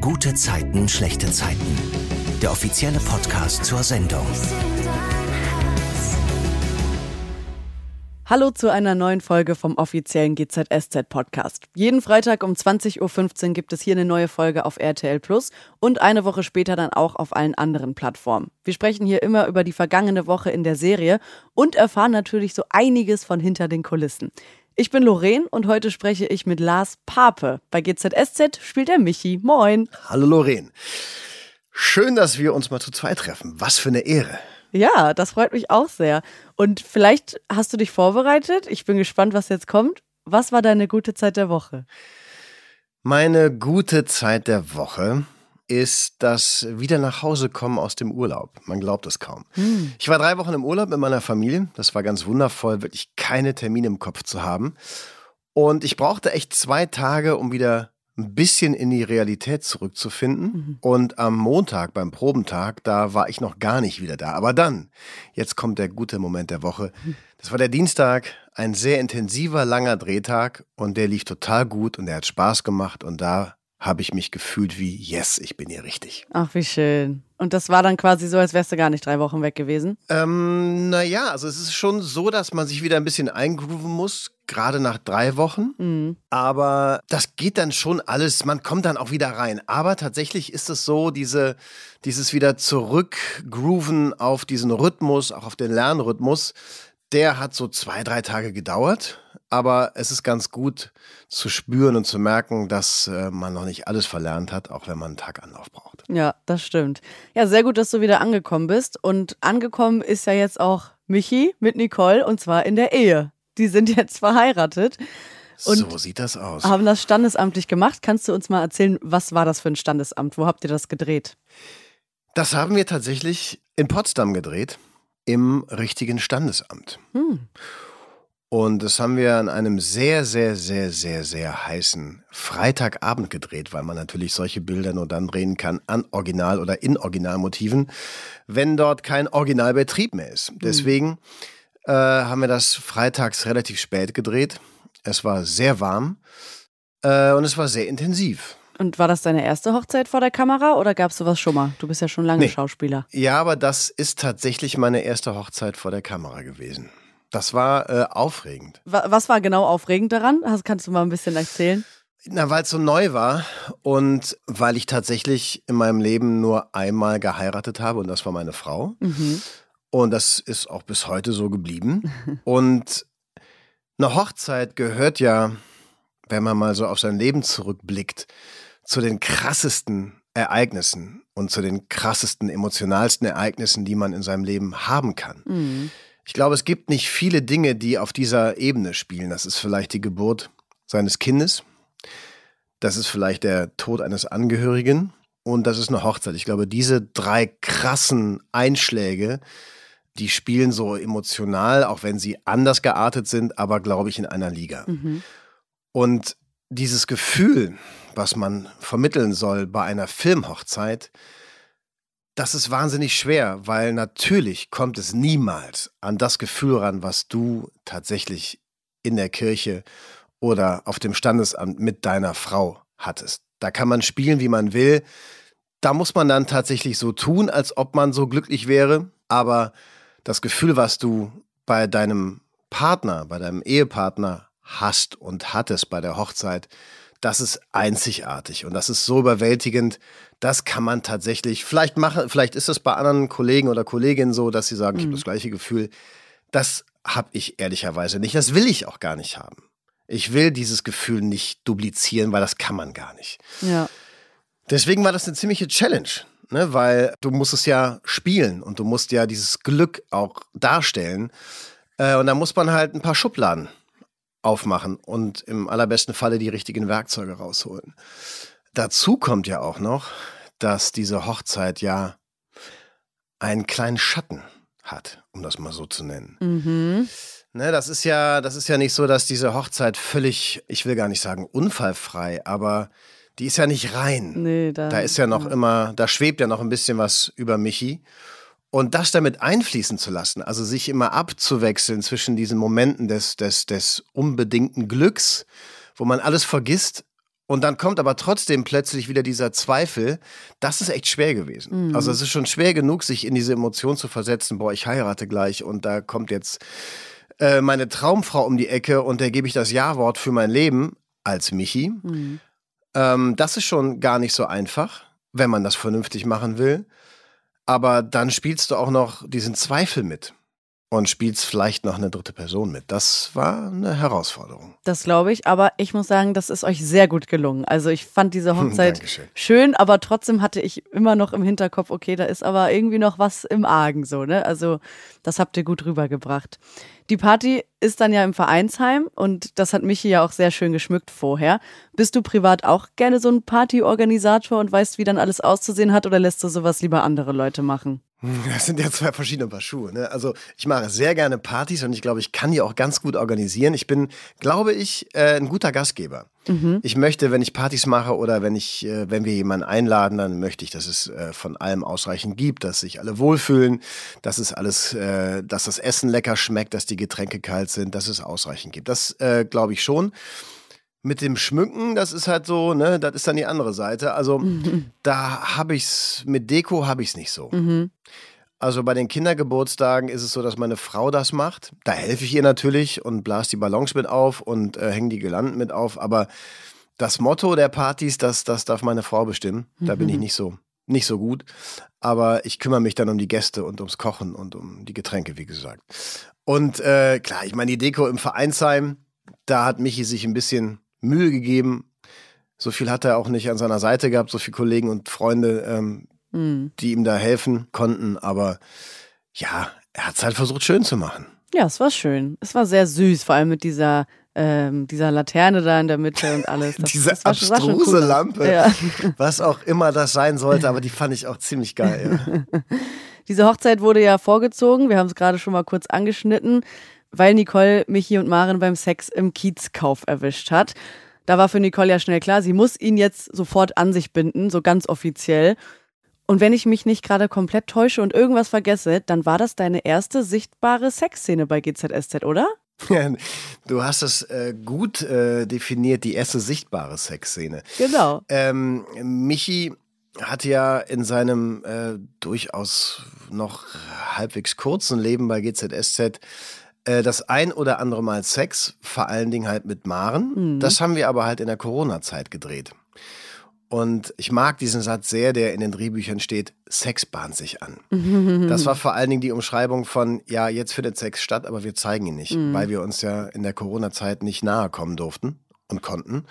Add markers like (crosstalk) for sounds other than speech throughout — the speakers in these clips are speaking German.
Gute Zeiten, schlechte Zeiten. Der offizielle Podcast zur Sendung. Hallo zu einer neuen Folge vom offiziellen GZSZ Podcast. Jeden Freitag um 20.15 Uhr gibt es hier eine neue Folge auf RTL Plus und eine Woche später dann auch auf allen anderen Plattformen. Wir sprechen hier immer über die vergangene Woche in der Serie und erfahren natürlich so einiges von hinter den Kulissen. Ich bin Lorraine und heute spreche ich mit Lars Pape. Bei GZSZ spielt er Michi. Moin. Hallo Lorraine. Schön, dass wir uns mal zu zweit treffen. Was für eine Ehre. Ja, das freut mich auch sehr. Und vielleicht hast du dich vorbereitet. Ich bin gespannt, was jetzt kommt. Was war deine gute Zeit der Woche? Meine gute Zeit der Woche ist das wieder nach Hause kommen aus dem Urlaub. Man glaubt es kaum. Hm. Ich war drei Wochen im Urlaub mit meiner Familie. Das war ganz wundervoll, wirklich keine Termine im Kopf zu haben. Und ich brauchte echt zwei Tage, um wieder ein bisschen in die Realität zurückzufinden. Mhm. Und am Montag beim Probentag, da war ich noch gar nicht wieder da. Aber dann, jetzt kommt der gute Moment der Woche. Mhm. Das war der Dienstag, ein sehr intensiver, langer Drehtag und der lief total gut und der hat Spaß gemacht und da habe ich mich gefühlt wie, yes, ich bin hier richtig. Ach, wie schön. Und das war dann quasi so, als wärst du gar nicht drei Wochen weg gewesen? Ähm, naja, also es ist schon so, dass man sich wieder ein bisschen eingrooven muss, gerade nach drei Wochen. Mhm. Aber das geht dann schon alles, man kommt dann auch wieder rein. Aber tatsächlich ist es so, diese, dieses wieder zurückgrooven auf diesen Rhythmus, auch auf den Lernrhythmus, der hat so zwei, drei Tage gedauert, aber es ist ganz gut zu spüren und zu merken, dass äh, man noch nicht alles verlernt hat, auch wenn man einen Tag Anlauf braucht. Ja, das stimmt. Ja, sehr gut, dass du wieder angekommen bist. Und angekommen ist ja jetzt auch Michi mit Nicole und zwar in der Ehe. Die sind (laughs) jetzt verheiratet. Und so sieht das aus. Haben das standesamtlich gemacht. Kannst du uns mal erzählen, was war das für ein Standesamt? Wo habt ihr das gedreht? Das haben wir tatsächlich in Potsdam gedreht im richtigen Standesamt. Hm. Und das haben wir an einem sehr, sehr, sehr, sehr, sehr heißen Freitagabend gedreht, weil man natürlich solche Bilder nur dann drehen kann an Original- oder in Originalmotiven, wenn dort kein Originalbetrieb mehr ist. Hm. Deswegen äh, haben wir das freitags relativ spät gedreht. Es war sehr warm äh, und es war sehr intensiv. Und war das deine erste Hochzeit vor der Kamera oder gab es sowas schon mal? Du bist ja schon lange nee. Schauspieler. Ja, aber das ist tatsächlich meine erste Hochzeit vor der Kamera gewesen. Das war äh, aufregend. Was war genau aufregend daran? kannst du mal ein bisschen erzählen? Na, weil es so neu war und weil ich tatsächlich in meinem Leben nur einmal geheiratet habe und das war meine Frau. Mhm. Und das ist auch bis heute so geblieben. (laughs) und eine Hochzeit gehört ja, wenn man mal so auf sein Leben zurückblickt, zu den krassesten Ereignissen und zu den krassesten, emotionalsten Ereignissen, die man in seinem Leben haben kann. Mhm. Ich glaube, es gibt nicht viele Dinge, die auf dieser Ebene spielen. Das ist vielleicht die Geburt seines Kindes. Das ist vielleicht der Tod eines Angehörigen. Und das ist eine Hochzeit. Ich glaube, diese drei krassen Einschläge, die spielen so emotional, auch wenn sie anders geartet sind, aber glaube ich in einer Liga. Mhm. Und dieses Gefühl, was man vermitteln soll bei einer Filmhochzeit, das ist wahnsinnig schwer, weil natürlich kommt es niemals an das Gefühl ran, was du tatsächlich in der Kirche oder auf dem Standesamt mit deiner Frau hattest. Da kann man spielen, wie man will. Da muss man dann tatsächlich so tun, als ob man so glücklich wäre. Aber das Gefühl, was du bei deinem Partner, bei deinem Ehepartner hast und hattest bei der Hochzeit, das ist einzigartig und das ist so überwältigend. Das kann man tatsächlich vielleicht machen. Vielleicht ist es bei anderen Kollegen oder Kolleginnen so, dass sie sagen, mhm. ich habe das gleiche Gefühl. Das habe ich ehrlicherweise nicht. Das will ich auch gar nicht haben. Ich will dieses Gefühl nicht duplizieren, weil das kann man gar nicht. Ja. Deswegen war das eine ziemliche Challenge, ne? weil du musst es ja spielen und du musst ja dieses Glück auch darstellen. Äh, und da muss man halt ein paar Schubladen aufmachen und im allerbesten Falle die richtigen Werkzeuge rausholen. Dazu kommt ja auch noch, dass diese Hochzeit ja einen kleinen Schatten hat, um das mal so zu nennen. Mhm. Ne, das ist ja, das ist ja nicht so, dass diese Hochzeit völlig, ich will gar nicht sagen unfallfrei, aber die ist ja nicht rein. Nee, da, da ist ja noch ja. immer, da schwebt ja noch ein bisschen was über Michi. Und das damit einfließen zu lassen, also sich immer abzuwechseln zwischen diesen Momenten des, des, des unbedingten Glücks, wo man alles vergisst, Und dann kommt aber trotzdem plötzlich wieder dieser Zweifel. Das ist echt schwer gewesen. Mhm. Also es ist schon schwer genug, sich in diese Emotion zu versetzen. Boah, ich heirate gleich und da kommt jetzt äh, meine Traumfrau um die Ecke und der gebe ich das Ja-Wort für mein Leben als Michi. Mhm. Ähm, das ist schon gar nicht so einfach, wenn man das vernünftig machen will. Aber dann spielst du auch noch diesen Zweifel mit und spielst vielleicht noch eine dritte Person mit. Das war eine Herausforderung. Das glaube ich, aber ich muss sagen, das ist euch sehr gut gelungen. Also ich fand diese (laughs) Hochzeit schön, aber trotzdem hatte ich immer noch im Hinterkopf, okay, da ist aber irgendwie noch was im Argen so, ne? Also das habt ihr gut rübergebracht. Die Party ist dann ja im Vereinsheim und das hat Michi ja auch sehr schön geschmückt vorher. Bist du privat auch gerne so ein Partyorganisator und weißt, wie dann alles auszusehen hat oder lässt du sowas lieber andere Leute machen? (laughs) Das sind ja zwei verschiedene Paar Schuhe. Ne? Also ich mache sehr gerne Partys und ich glaube, ich kann die auch ganz gut organisieren. Ich bin, glaube ich, äh, ein guter Gastgeber. Mhm. Ich möchte, wenn ich Partys mache oder wenn ich, äh, wenn wir jemanden einladen, dann möchte ich, dass es äh, von allem ausreichend gibt, dass sich alle wohlfühlen, dass es alles, äh, dass das Essen lecker schmeckt, dass die Getränke kalt sind, dass es ausreichend gibt. Das äh, glaube ich schon mit dem Schmücken, das ist halt so, ne, das ist dann die andere Seite. Also mhm. da habe ich's mit Deko habe ich's nicht so. Mhm. Also bei den Kindergeburtstagen ist es so, dass meine Frau das macht. Da helfe ich ihr natürlich und blase die Ballons mit auf und äh, hänge die Girlanden mit auf. Aber das Motto der Partys, das, das darf meine Frau bestimmen. Da mhm. bin ich mhm. nicht so, nicht so gut. Aber ich kümmere mich dann um die Gäste und ums Kochen und um die Getränke, wie gesagt. Und äh, klar, ich meine, die Deko im Vereinsheim, da hat Michi sich ein bisschen Mühe gegeben. So viel hat er auch nicht an seiner Seite gehabt, so viele Kollegen und Freunde, ähm, mhm. die ihm da helfen konnten. Aber ja, er hat es halt versucht, schön zu machen. Ja, es war schön. Es war sehr süß, vor allem mit dieser, ähm, dieser Laterne da in der Mitte und alles. Das, Diese das abstruse cool. Lampe, ja. (laughs) was auch immer das sein sollte, aber die fand ich auch ziemlich geil. Ja. (laughs) Diese Hochzeit wurde ja vorgezogen, wir haben es gerade schon mal kurz angeschnitten weil Nicole Michi und Maren beim Sex im Kiezkauf erwischt hat. Da war für Nicole ja schnell klar, sie muss ihn jetzt sofort an sich binden, so ganz offiziell. Und wenn ich mich nicht gerade komplett täusche und irgendwas vergesse, dann war das deine erste sichtbare Sexszene bei GZSZ, oder? (laughs) du hast es äh, gut äh, definiert, die erste sichtbare Sexszene. Genau. Ähm, Michi hat ja in seinem äh, durchaus noch halbwegs kurzen Leben bei GZSZ äh, das ein oder andere Mal Sex, vor allen Dingen halt mit Maren. Mhm. Das haben wir aber halt in der Corona-Zeit gedreht. Und ich mag diesen Satz sehr, der in den Drehbüchern steht, Sex bahnt sich an. (laughs) Das war vor allen Dingen die Umschreibung von, ja, jetzt findet Sex statt, aber wir zeigen ihn nicht, mhm. weil wir uns ja in der Corona-Zeit nicht nahe kommen durften und konnten.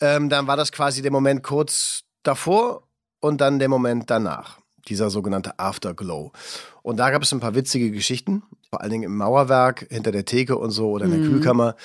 Ähm, dann war das quasi der Moment kurz davor und dann der Moment danach dieser sogenannte Afterglow. Und da gab es ein paar witzige Geschichten, vor allen Dingen im Mauerwerk, hinter der Theke und so oder in der mhm. Kühlkammer.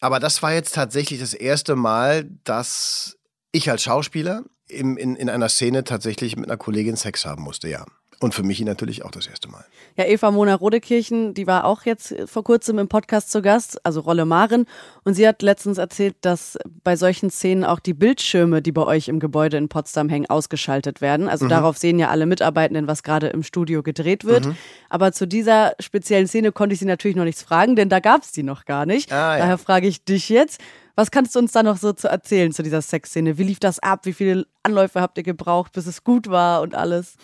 Aber das war jetzt tatsächlich das erste Mal, dass ich als Schauspieler in, in, in einer Szene tatsächlich mit einer Kollegin Sex haben musste, ja. Und für mich natürlich auch das erste Mal. Ja, Eva Mona Rodekirchen, die war auch jetzt vor kurzem im Podcast zu Gast, also Rolle Maren. Und sie hat letztens erzählt, dass bei solchen Szenen auch die Bildschirme, die bei euch im Gebäude in Potsdam hängen, ausgeschaltet werden. Also mhm. darauf sehen ja alle Mitarbeitenden, was gerade im Studio gedreht wird. Mhm. Aber zu dieser speziellen Szene konnte ich sie natürlich noch nichts fragen, denn da gab es die noch gar nicht. Ah, ja. Daher frage ich dich jetzt. Was kannst du uns da noch so zu erzählen zu dieser Sexszene? Wie lief das ab? Wie viele Anläufe habt ihr gebraucht, bis es gut war und alles?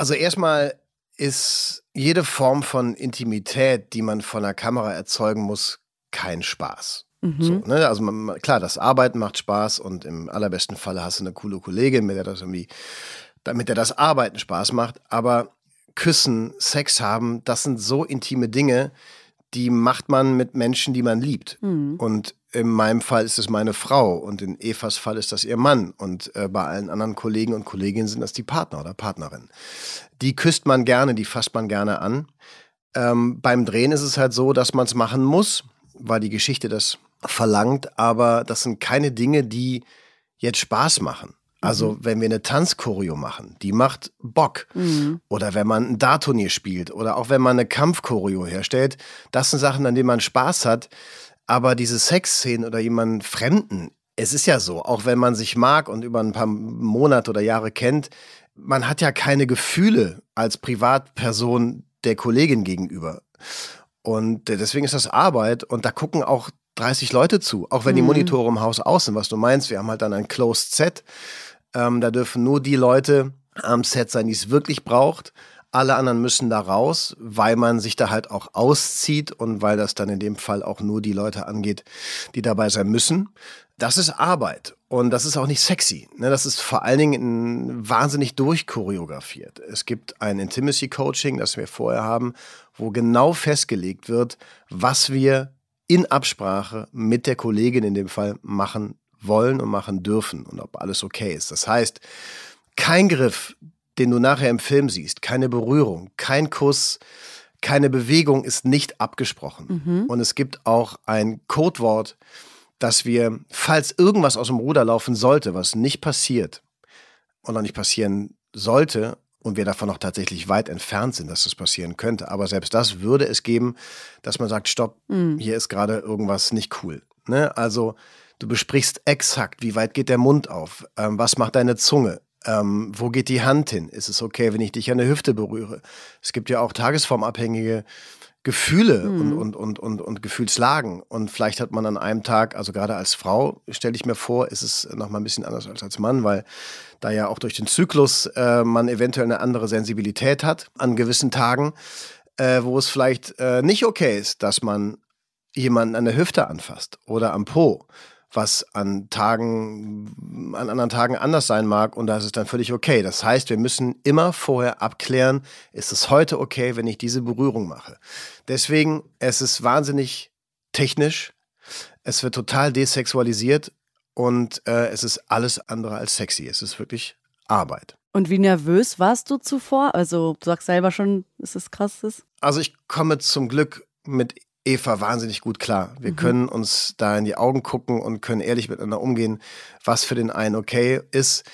Also erstmal ist jede Form von Intimität, die man von der Kamera erzeugen muss, kein Spaß. Mhm. So, ne? Also man, klar, das Arbeiten macht Spaß und im allerbesten Falle hast du eine coole Kollegin, mit der das irgendwie, damit der das Arbeiten Spaß macht. Aber Küssen, Sex haben, das sind so intime Dinge, die macht man mit Menschen, die man liebt. Mhm. Und in meinem Fall ist es meine Frau und in Evas Fall ist das ihr Mann und äh, bei allen anderen Kollegen und Kolleginnen sind das die Partner oder Partnerin. Die küsst man gerne, die fasst man gerne an. Ähm, beim Drehen ist es halt so, dass man es machen muss, weil die Geschichte das verlangt, aber das sind keine Dinge, die jetzt Spaß machen. Also, mhm. wenn wir eine Tanzchoreo machen, die macht Bock. Mhm. Oder wenn man ein Dartturnier spielt oder auch wenn man eine Kampfchoreo herstellt, das sind Sachen, an denen man Spaß hat. Aber diese Sexszenen oder jemanden Fremden, es ist ja so, auch wenn man sich mag und über ein paar Monate oder Jahre kennt, man hat ja keine Gefühle als Privatperson der Kollegin gegenüber. Und deswegen ist das Arbeit und da gucken auch 30 Leute zu, auch wenn die Monitore im Haus aus sind, was du meinst. Wir haben halt dann ein Closed Set. Ähm, da dürfen nur die Leute am Set sein, die es wirklich braucht. Alle anderen müssen da raus, weil man sich da halt auch auszieht und weil das dann in dem Fall auch nur die Leute angeht, die dabei sein müssen. Das ist Arbeit und das ist auch nicht sexy. Ne? Das ist vor allen Dingen wahnsinnig durchchoreografiert. Es gibt ein Intimacy Coaching, das wir vorher haben, wo genau festgelegt wird, was wir in Absprache mit der Kollegin in dem Fall machen wollen und machen dürfen und ob alles okay ist. Das heißt, kein Griff, den du nachher im Film siehst, keine Berührung, kein Kuss, keine Bewegung ist nicht abgesprochen. Mhm. Und es gibt auch ein Codewort, dass wir, falls irgendwas aus dem Ruder laufen sollte, was nicht passiert und auch nicht passieren sollte, und wir davon noch tatsächlich weit entfernt sind, dass das passieren könnte. Aber selbst das würde es geben, dass man sagt, stopp, mhm. hier ist gerade irgendwas nicht cool. Ne? Also du besprichst exakt, wie weit geht der Mund auf, ähm, was macht deine Zunge, ähm, wo geht die Hand hin? Ist es okay, wenn ich dich an der Hüfte berühre? Es gibt ja auch tagesformabhängige Gefühle mhm. und, und, und, und, und Gefühlslagen. Und vielleicht hat man an einem Tag, also gerade als Frau, stelle ich mir vor, ist es nochmal ein bisschen anders als als Mann, weil da ja auch durch den Zyklus äh, man eventuell eine andere Sensibilität hat an gewissen Tagen, äh, wo es vielleicht äh, nicht okay ist, dass man jemanden an der Hüfte anfasst oder am Po was an Tagen, an anderen Tagen anders sein mag und da ist es dann völlig okay. Das heißt, wir müssen immer vorher abklären, ist es heute okay, wenn ich diese Berührung mache. Deswegen, es ist wahnsinnig technisch, es wird total desexualisiert und äh, es ist alles andere als sexy. Es ist wirklich Arbeit. Und wie nervös warst du zuvor? Also, du sagst selber schon, es krass ist. Also, ich komme zum Glück mit Eva wahnsinnig gut klar. Wir mhm. können uns da in die Augen gucken und können ehrlich miteinander umgehen, was für den einen okay ist.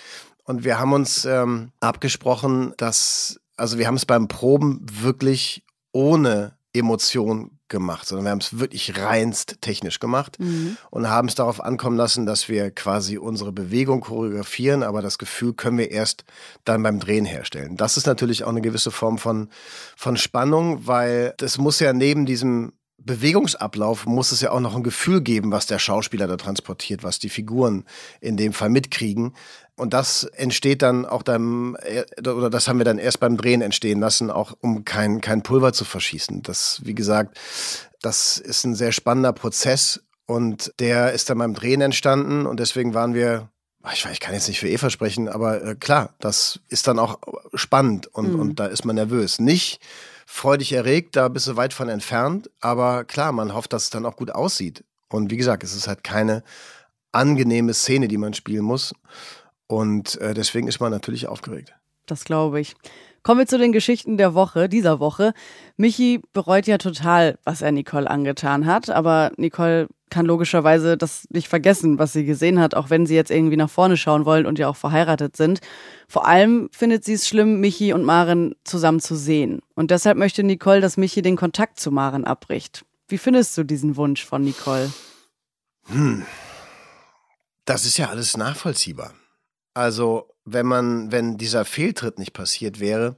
Und wir haben uns ähm, abgesprochen, dass, also wir haben es beim Proben wirklich ohne Emotion gemacht, sondern wir haben es wirklich reinst technisch gemacht mhm. und haben es darauf ankommen lassen, dass wir quasi unsere Bewegung choreografieren, aber das Gefühl können wir erst dann beim Drehen herstellen. Das ist natürlich auch eine gewisse Form von, von Spannung, weil das muss ja neben diesem Bewegungsablauf muss es ja auch noch ein Gefühl geben, was der Schauspieler da transportiert, was die Figuren in dem Fall mitkriegen. Und das entsteht dann auch dann, äh, oder das haben wir dann erst beim Drehen entstehen lassen, auch um kein, kein Pulver zu verschießen. Das, wie gesagt, das ist ein sehr spannender Prozess und der ist dann beim Drehen entstanden und deswegen waren wir ich, weiß, ich kann jetzt nicht für Eva sprechen, aber äh, klar, das ist dann auch spannend und, mhm. und da ist man nervös. Nicht, freudig erregt, da bist du weit von entfernt. Aber klar, man hofft, dass es dann auch gut aussieht. Und wie gesagt, es ist halt keine angenehme Szene, die man spielen muss. Und äh, deswegen ist man natürlich aufgeregt. Das glaube ich. Kommen wir zu den Geschichten der Woche, dieser Woche. Michi bereut ja total, was er Nicole angetan hat, aber Nicole kann logischerweise das nicht vergessen, was sie gesehen hat, auch wenn sie jetzt irgendwie nach vorne schauen wollen und ja auch verheiratet sind. Vor allem findet sie es schlimm, Michi und Maren zusammen zu sehen. Und deshalb möchte Nicole, dass Michi den Kontakt zu Maren abbricht. Wie findest du diesen Wunsch von Nicole? Hm. Das ist ja alles nachvollziehbar. Also, wenn man, wenn dieser Fehltritt nicht passiert wäre,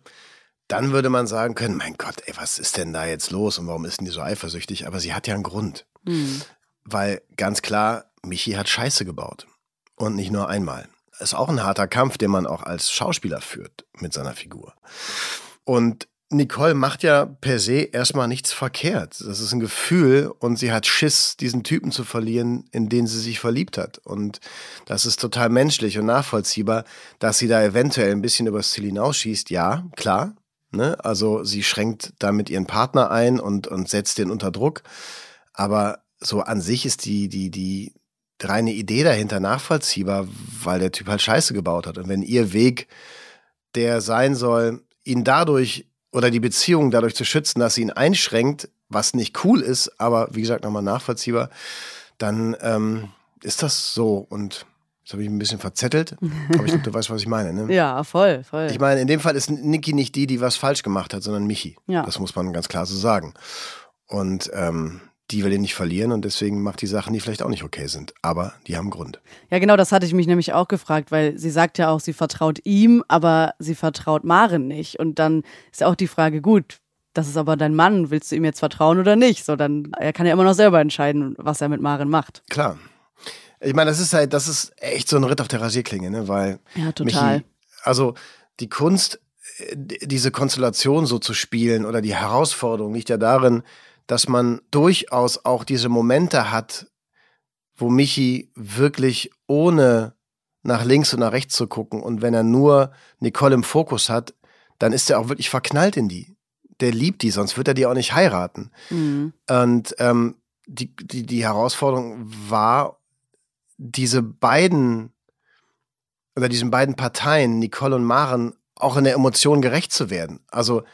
dann würde man sagen können, mein Gott, ey, was ist denn da jetzt los und warum ist denn die so eifersüchtig? Aber sie hat ja einen Grund. Mhm. Weil ganz klar, Michi hat Scheiße gebaut. Und nicht nur einmal. Ist auch ein harter Kampf, den man auch als Schauspieler führt mit seiner Figur. Und Nicole macht ja per se erstmal nichts verkehrt. Das ist ein Gefühl und sie hat Schiss, diesen Typen zu verlieren, in den sie sich verliebt hat. Und das ist total menschlich und nachvollziehbar, dass sie da eventuell ein bisschen übers Ziel hinausschießt. Ja, klar. Ne? Also sie schränkt damit ihren Partner ein und, und setzt den unter Druck. Aber so an sich ist die, die, die reine Idee dahinter nachvollziehbar, weil der Typ halt Scheiße gebaut hat. Und wenn ihr Weg der sein soll, ihn dadurch oder die Beziehung dadurch zu schützen, dass sie ihn einschränkt, was nicht cool ist, aber wie gesagt nochmal nachvollziehbar, dann ähm, ist das so. Und das habe ich ein bisschen verzettelt, aber ich glaube, du weißt, was ich meine. Ne? (laughs) Ja, voll, voll. Ich meine, in dem Fall ist Niki nicht die, die was falsch gemacht hat, sondern Michi. Ja. Das muss man ganz klar so sagen. Und ähm, die will ihn nicht verlieren und deswegen macht die Sachen, die vielleicht auch nicht okay sind. Aber die haben Grund. Ja, genau, das hatte ich mich nämlich auch gefragt, weil sie sagt ja auch, sie vertraut ihm, aber sie vertraut Maren nicht. Und dann ist auch die Frage, gut, das ist aber dein Mann, willst du ihm jetzt vertrauen oder nicht? So, dann, er kann ja immer noch selber entscheiden, was er mit Maren macht. Klar. Ich meine, das ist halt, das ist echt so ein Ritt auf der Rasierklinge, ne? Weil. Ja, total. Michi, also die Kunst, äh, diese Konstellation so zu spielen oder die Herausforderung liegt ja darin, dass man durchaus auch diese Momente hat, wo Michi wirklich ohne nach links und nach rechts zu gucken und wenn er nur Nicole im Fokus hat, dann ist er auch wirklich verknallt in die. Der liebt die, sonst wird er die auch nicht heiraten. Mhm. Und ähm, die, die, die Herausforderung war, diese beiden oder diesen beiden Parteien, Nicole und Maren, auch in der Emotion gerecht zu werden. Also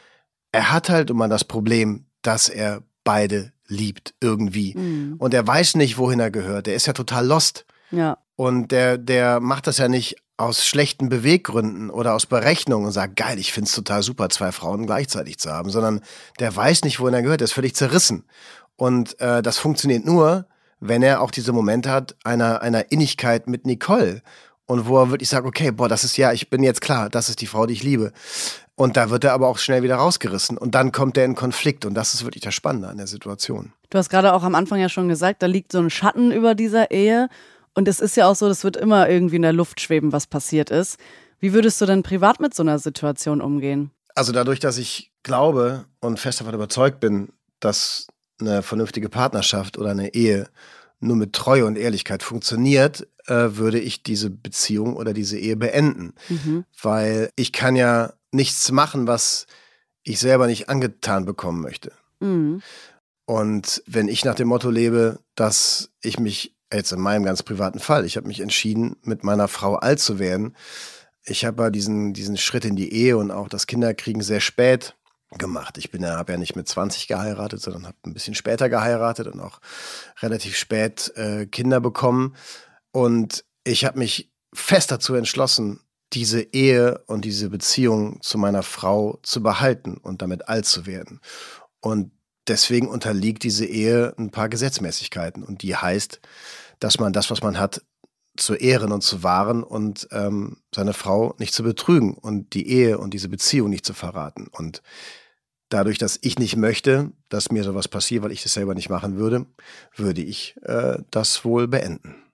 er hat halt immer das Problem, dass er beide liebt irgendwie. Mhm. Und er weiß nicht, wohin er gehört. Der ist ja total lost. Ja. Und der, der macht das ja nicht aus schlechten Beweggründen oder aus Berechnungen und sagt, geil, ich find's total super, zwei Frauen gleichzeitig zu haben, sondern der weiß nicht, wohin er gehört, der ist völlig zerrissen. Und äh, das funktioniert nur, wenn er auch diese Momente hat einer, einer Innigkeit mit Nicole. Und wo er wirklich sagt, okay, boah, das ist ja, ich bin jetzt klar, das ist die Frau, die ich liebe. Und da wird er aber auch schnell wieder rausgerissen. Und dann kommt er in Konflikt. Und das ist wirklich das Spannende an der Situation. Du hast gerade auch am Anfang ja schon gesagt, da liegt so ein Schatten über dieser Ehe. Und es ist ja auch so, das wird immer irgendwie in der Luft schweben, was passiert ist. Wie würdest du denn privat mit so einer Situation umgehen? Also dadurch, dass ich glaube und fest davon überzeugt bin, dass eine vernünftige Partnerschaft oder eine Ehe nur mit Treue und Ehrlichkeit funktioniert, äh, würde ich diese Beziehung oder diese Ehe beenden. Mhm. Weil ich kann ja nichts machen, was ich selber nicht angetan bekommen möchte. Mhm. Und wenn ich nach dem Motto lebe, dass ich mich, jetzt in meinem ganz privaten Fall, ich habe mich entschieden, mit meiner Frau alt zu werden. Ich habe ja diesen, diesen Schritt in die Ehe und auch das Kinderkriegen sehr spät gemacht. Ich bin ja, habe ja nicht mit 20 geheiratet, sondern habe ein bisschen später geheiratet und auch relativ spät äh, Kinder bekommen. Und ich habe mich fest dazu entschlossen, diese Ehe und diese Beziehung zu meiner Frau zu behalten und damit alt zu werden. Und deswegen unterliegt diese Ehe ein paar Gesetzmäßigkeiten. Und die heißt, dass man das, was man hat, zu ehren und zu wahren und ähm, seine Frau nicht zu betrügen und die Ehe und diese Beziehung nicht zu verraten. Und dadurch, dass ich nicht möchte, dass mir sowas passiert, weil ich das selber nicht machen würde, würde ich äh, das wohl beenden.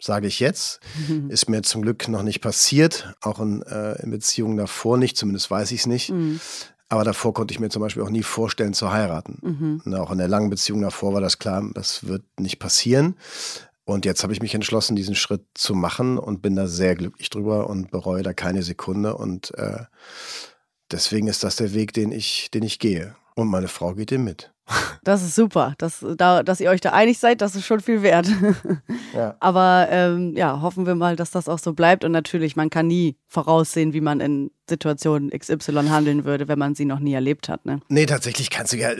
Sage ich jetzt. Mhm. (laughs) Ist mir zum Glück noch nicht passiert, auch in, äh, in Beziehungen davor nicht, zumindest weiß ich es nicht. Mhm. Aber davor konnte ich mir zum Beispiel auch nie vorstellen zu heiraten. Mhm. Auch in der langen Beziehung davor war das klar, das wird nicht passieren. Und jetzt habe ich mich entschlossen, diesen Schritt zu machen und bin da sehr glücklich drüber und bereue da keine Sekunde. Und äh, deswegen ist das der Weg, den ich, den ich gehe. Und meine Frau geht den mit. Das ist super. Das, da, dass ihr euch da einig seid, das ist schon viel wert. (laughs) Ja. Aber ähm, ja, hoffen wir mal, dass das auch so bleibt. Und natürlich, man kann nie voraussehen, wie man in Situationen XY handeln würde, wenn man sie noch nie erlebt hat. Ne? Nee, tatsächlich kannst du ja.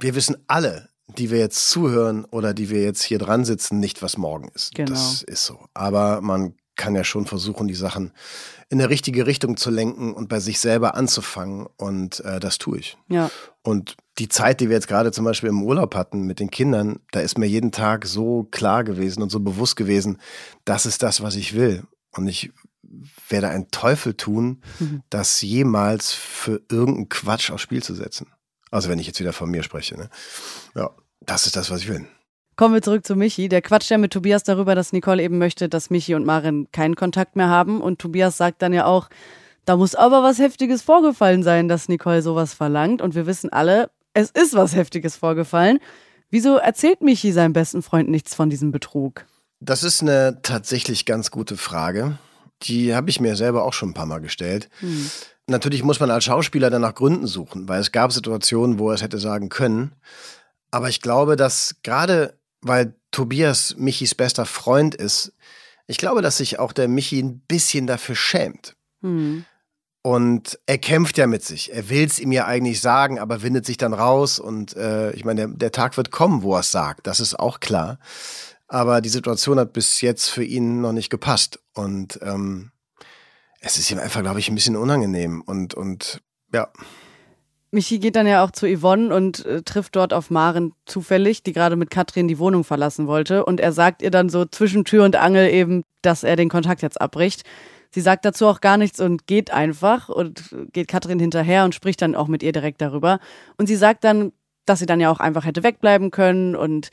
Wir wissen alle, die wir jetzt zuhören oder die wir jetzt hier dran sitzen, nicht, was morgen ist. Genau. Das ist so. Aber man kann ja schon versuchen, die Sachen in eine richtige Richtung zu lenken und bei sich selber anzufangen. Und äh, das tue ich. Ja. Und die Zeit, die wir jetzt gerade zum Beispiel im Urlaub hatten mit den Kindern, da ist mir jeden Tag so klar gewesen und so bewusst gewesen, das ist das, was ich will. Und ich werde einen Teufel tun, Mhm. das jemals für irgendeinen Quatsch aufs Spiel zu setzen. Also wenn ich jetzt wieder von mir spreche. Ne? Ja, das ist das, was ich will. Kommen wir zurück zu Michi. Der quatscht ja mit Tobias darüber, dass Nicole eben möchte, dass Michi und Marin keinen Kontakt mehr haben. Und Tobias sagt dann ja auch, da muss aber was Heftiges vorgefallen sein, dass Nicole sowas verlangt. Und wir wissen alle, es ist was Heftiges vorgefallen. Wieso erzählt Michi seinem besten Freund nichts von diesem Betrug? Das ist eine tatsächlich ganz gute Frage. Die habe ich mir selber auch schon ein paar Mal gestellt. Hm. Natürlich muss man als Schauspieler dann nach Gründen suchen, weil es gab Situationen, wo er es hätte sagen können. Aber ich glaube, dass gerade weil Tobias Michis bester Freund ist, ich glaube, dass sich auch der Michi ein bisschen dafür schämt. Hm. Und er kämpft ja mit sich. Er will es ihm ja eigentlich sagen, aber windet sich dann raus. Und äh, ich meine, der, der Tag wird kommen, wo er es sagt. Das ist auch klar. Aber die Situation hat bis jetzt für ihn noch nicht gepasst. Und ähm, es ist ihm einfach, glaube ich, ein bisschen unangenehm. Und, und ja. Michi geht dann ja auch zu Yvonne und äh, trifft dort auf Maren zufällig, die gerade mit Katrin die Wohnung verlassen wollte. Und er sagt ihr dann so zwischen Tür und Angel eben, dass er den Kontakt jetzt abbricht. Sie sagt dazu auch gar nichts und geht einfach und geht Katrin hinterher und spricht dann auch mit ihr direkt darüber. Und sie sagt dann, dass sie dann ja auch einfach hätte wegbleiben können und